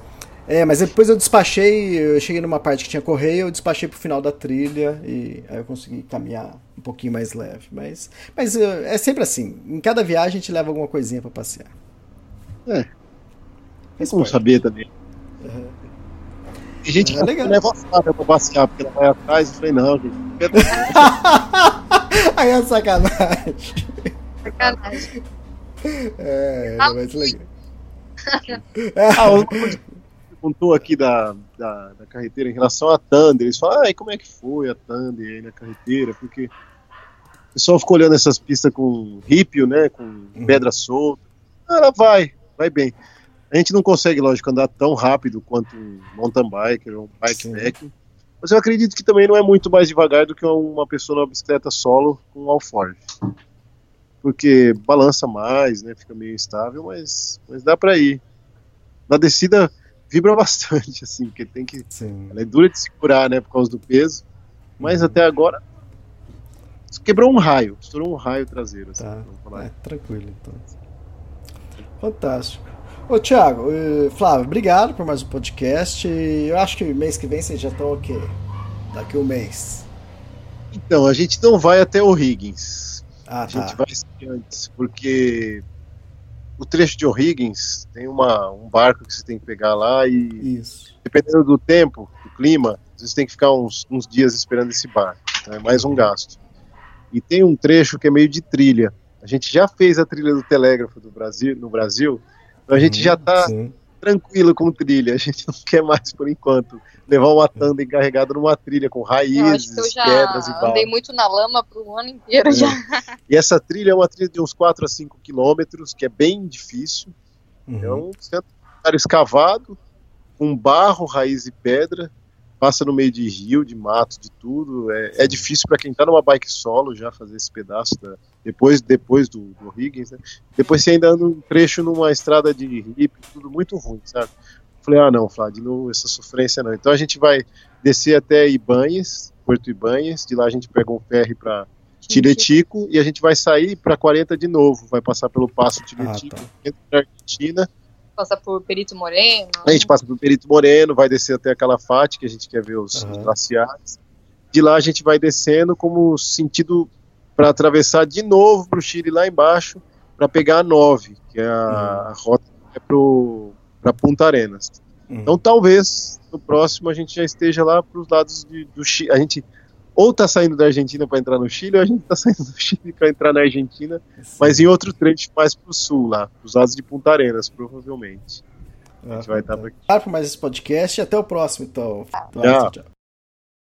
É, mas depois eu despachei, eu cheguei numa parte que tinha correio, eu despachei pro final da trilha e aí eu consegui caminhar um pouquinho mais leve. Mas, mas eh, é sempre assim, em cada viagem a gente leva alguma coisinha pra passear. É. Como saber também. Tem gente É que legal. leva a Flávia pra passear, porque ela vai atrás. Eu falei, não, gente. Aí é sacanagem. Sacanagem. É, Ah, mas legal. Ah, perguntou aqui da, da, da carreteira em relação à Thunder. Eles falam, ah, e como é que foi a Thunder aí na carreteira? Porque o pessoal ficou olhando essas pistas com rípio, né? Com pedra solta. Ah, ela vai, vai bem. A gente não consegue, lógico, andar tão rápido quanto um mountain biker ou um bikepack. Mas eu acredito que também não é muito mais devagar do que uma pessoa numa bicicleta solo com um alforge. Porque balança mais, né? Fica meio instável, mas, mas dá pra ir. Na descida vibra bastante, assim, porque tem que. Sim. Ela é dura de segurar, né? Por causa do peso. Mas até agora. Quebrou um raio, estourou um raio traseiro. Assim, Tá. É, tranquilo, então. Fantástico. Ô, Thiago, eh, Flávio, obrigado por mais um podcast. Eu acho que mês que vem vocês já estão ok. Daqui um mês. Então, a gente não vai até o Higgins. Ah, A gente tá. vai antes, porque o trecho de O'Higgins tem uma, um barco que você tem que pegar lá e Isso. dependendo do tempo, do clima, você tem que ficar uns, uns dias esperando esse barco. Então é mais um gasto. E tem um trecho que é meio de trilha. A gente já fez a trilha do telégrafo do Brasil, no Brasil, então a gente já está. Tranquilo com trilha. A gente não quer mais, por enquanto, levar uma tanda encarregada numa trilha com Eu raízes, eu já pedras e andei balas. muito na lama pro ano inteiro É. já. E essa trilha é uma trilha de uns 4 a 5 quilômetros, que é bem difícil. Uhum. É um cenário escavado, com barro, raiz e pedra, passa no meio de rio, de mato, de tudo. É, é difícil para quem tá numa bike solo já fazer esse pedaço da- depois, depois do, do Higgins, né? Depois você ainda anda um trecho numa estrada de hip, tudo muito ruim, sabe? Falei, ah não, Flávio, de novo essa sofrência não. Então a gente vai descer até Ibanhas, Porto Ibanhas, de lá a gente pega um ferry para Tiretico e a gente vai sair para 40 de novo, vai passar pelo Passo Tiretico, tá. dentro da Argentina. Passa por Perito Moreno. A gente passa por Perito Moreno, vai descer até aquela Calafate, que a gente quer ver os, os Aham. glaciares. De lá a gente vai descendo como sentido para atravessar de novo para o Chile lá embaixo, para pegar a 9, que é a, a rota que é para Punta Arenas. Uhum. Então talvez no próximo a gente já esteja lá para os lados de- do Chile. A gente ou está saindo da Argentina para entrar no Chile, ou a gente está saindo do Chile para entrar na Argentina, mas em outro trecho mais para o sul lá, os lados de Punta Arenas, provavelmente. A gente vai estar por aqui. Por mais esse podcast e até o próximo, então. Tchau. tchau.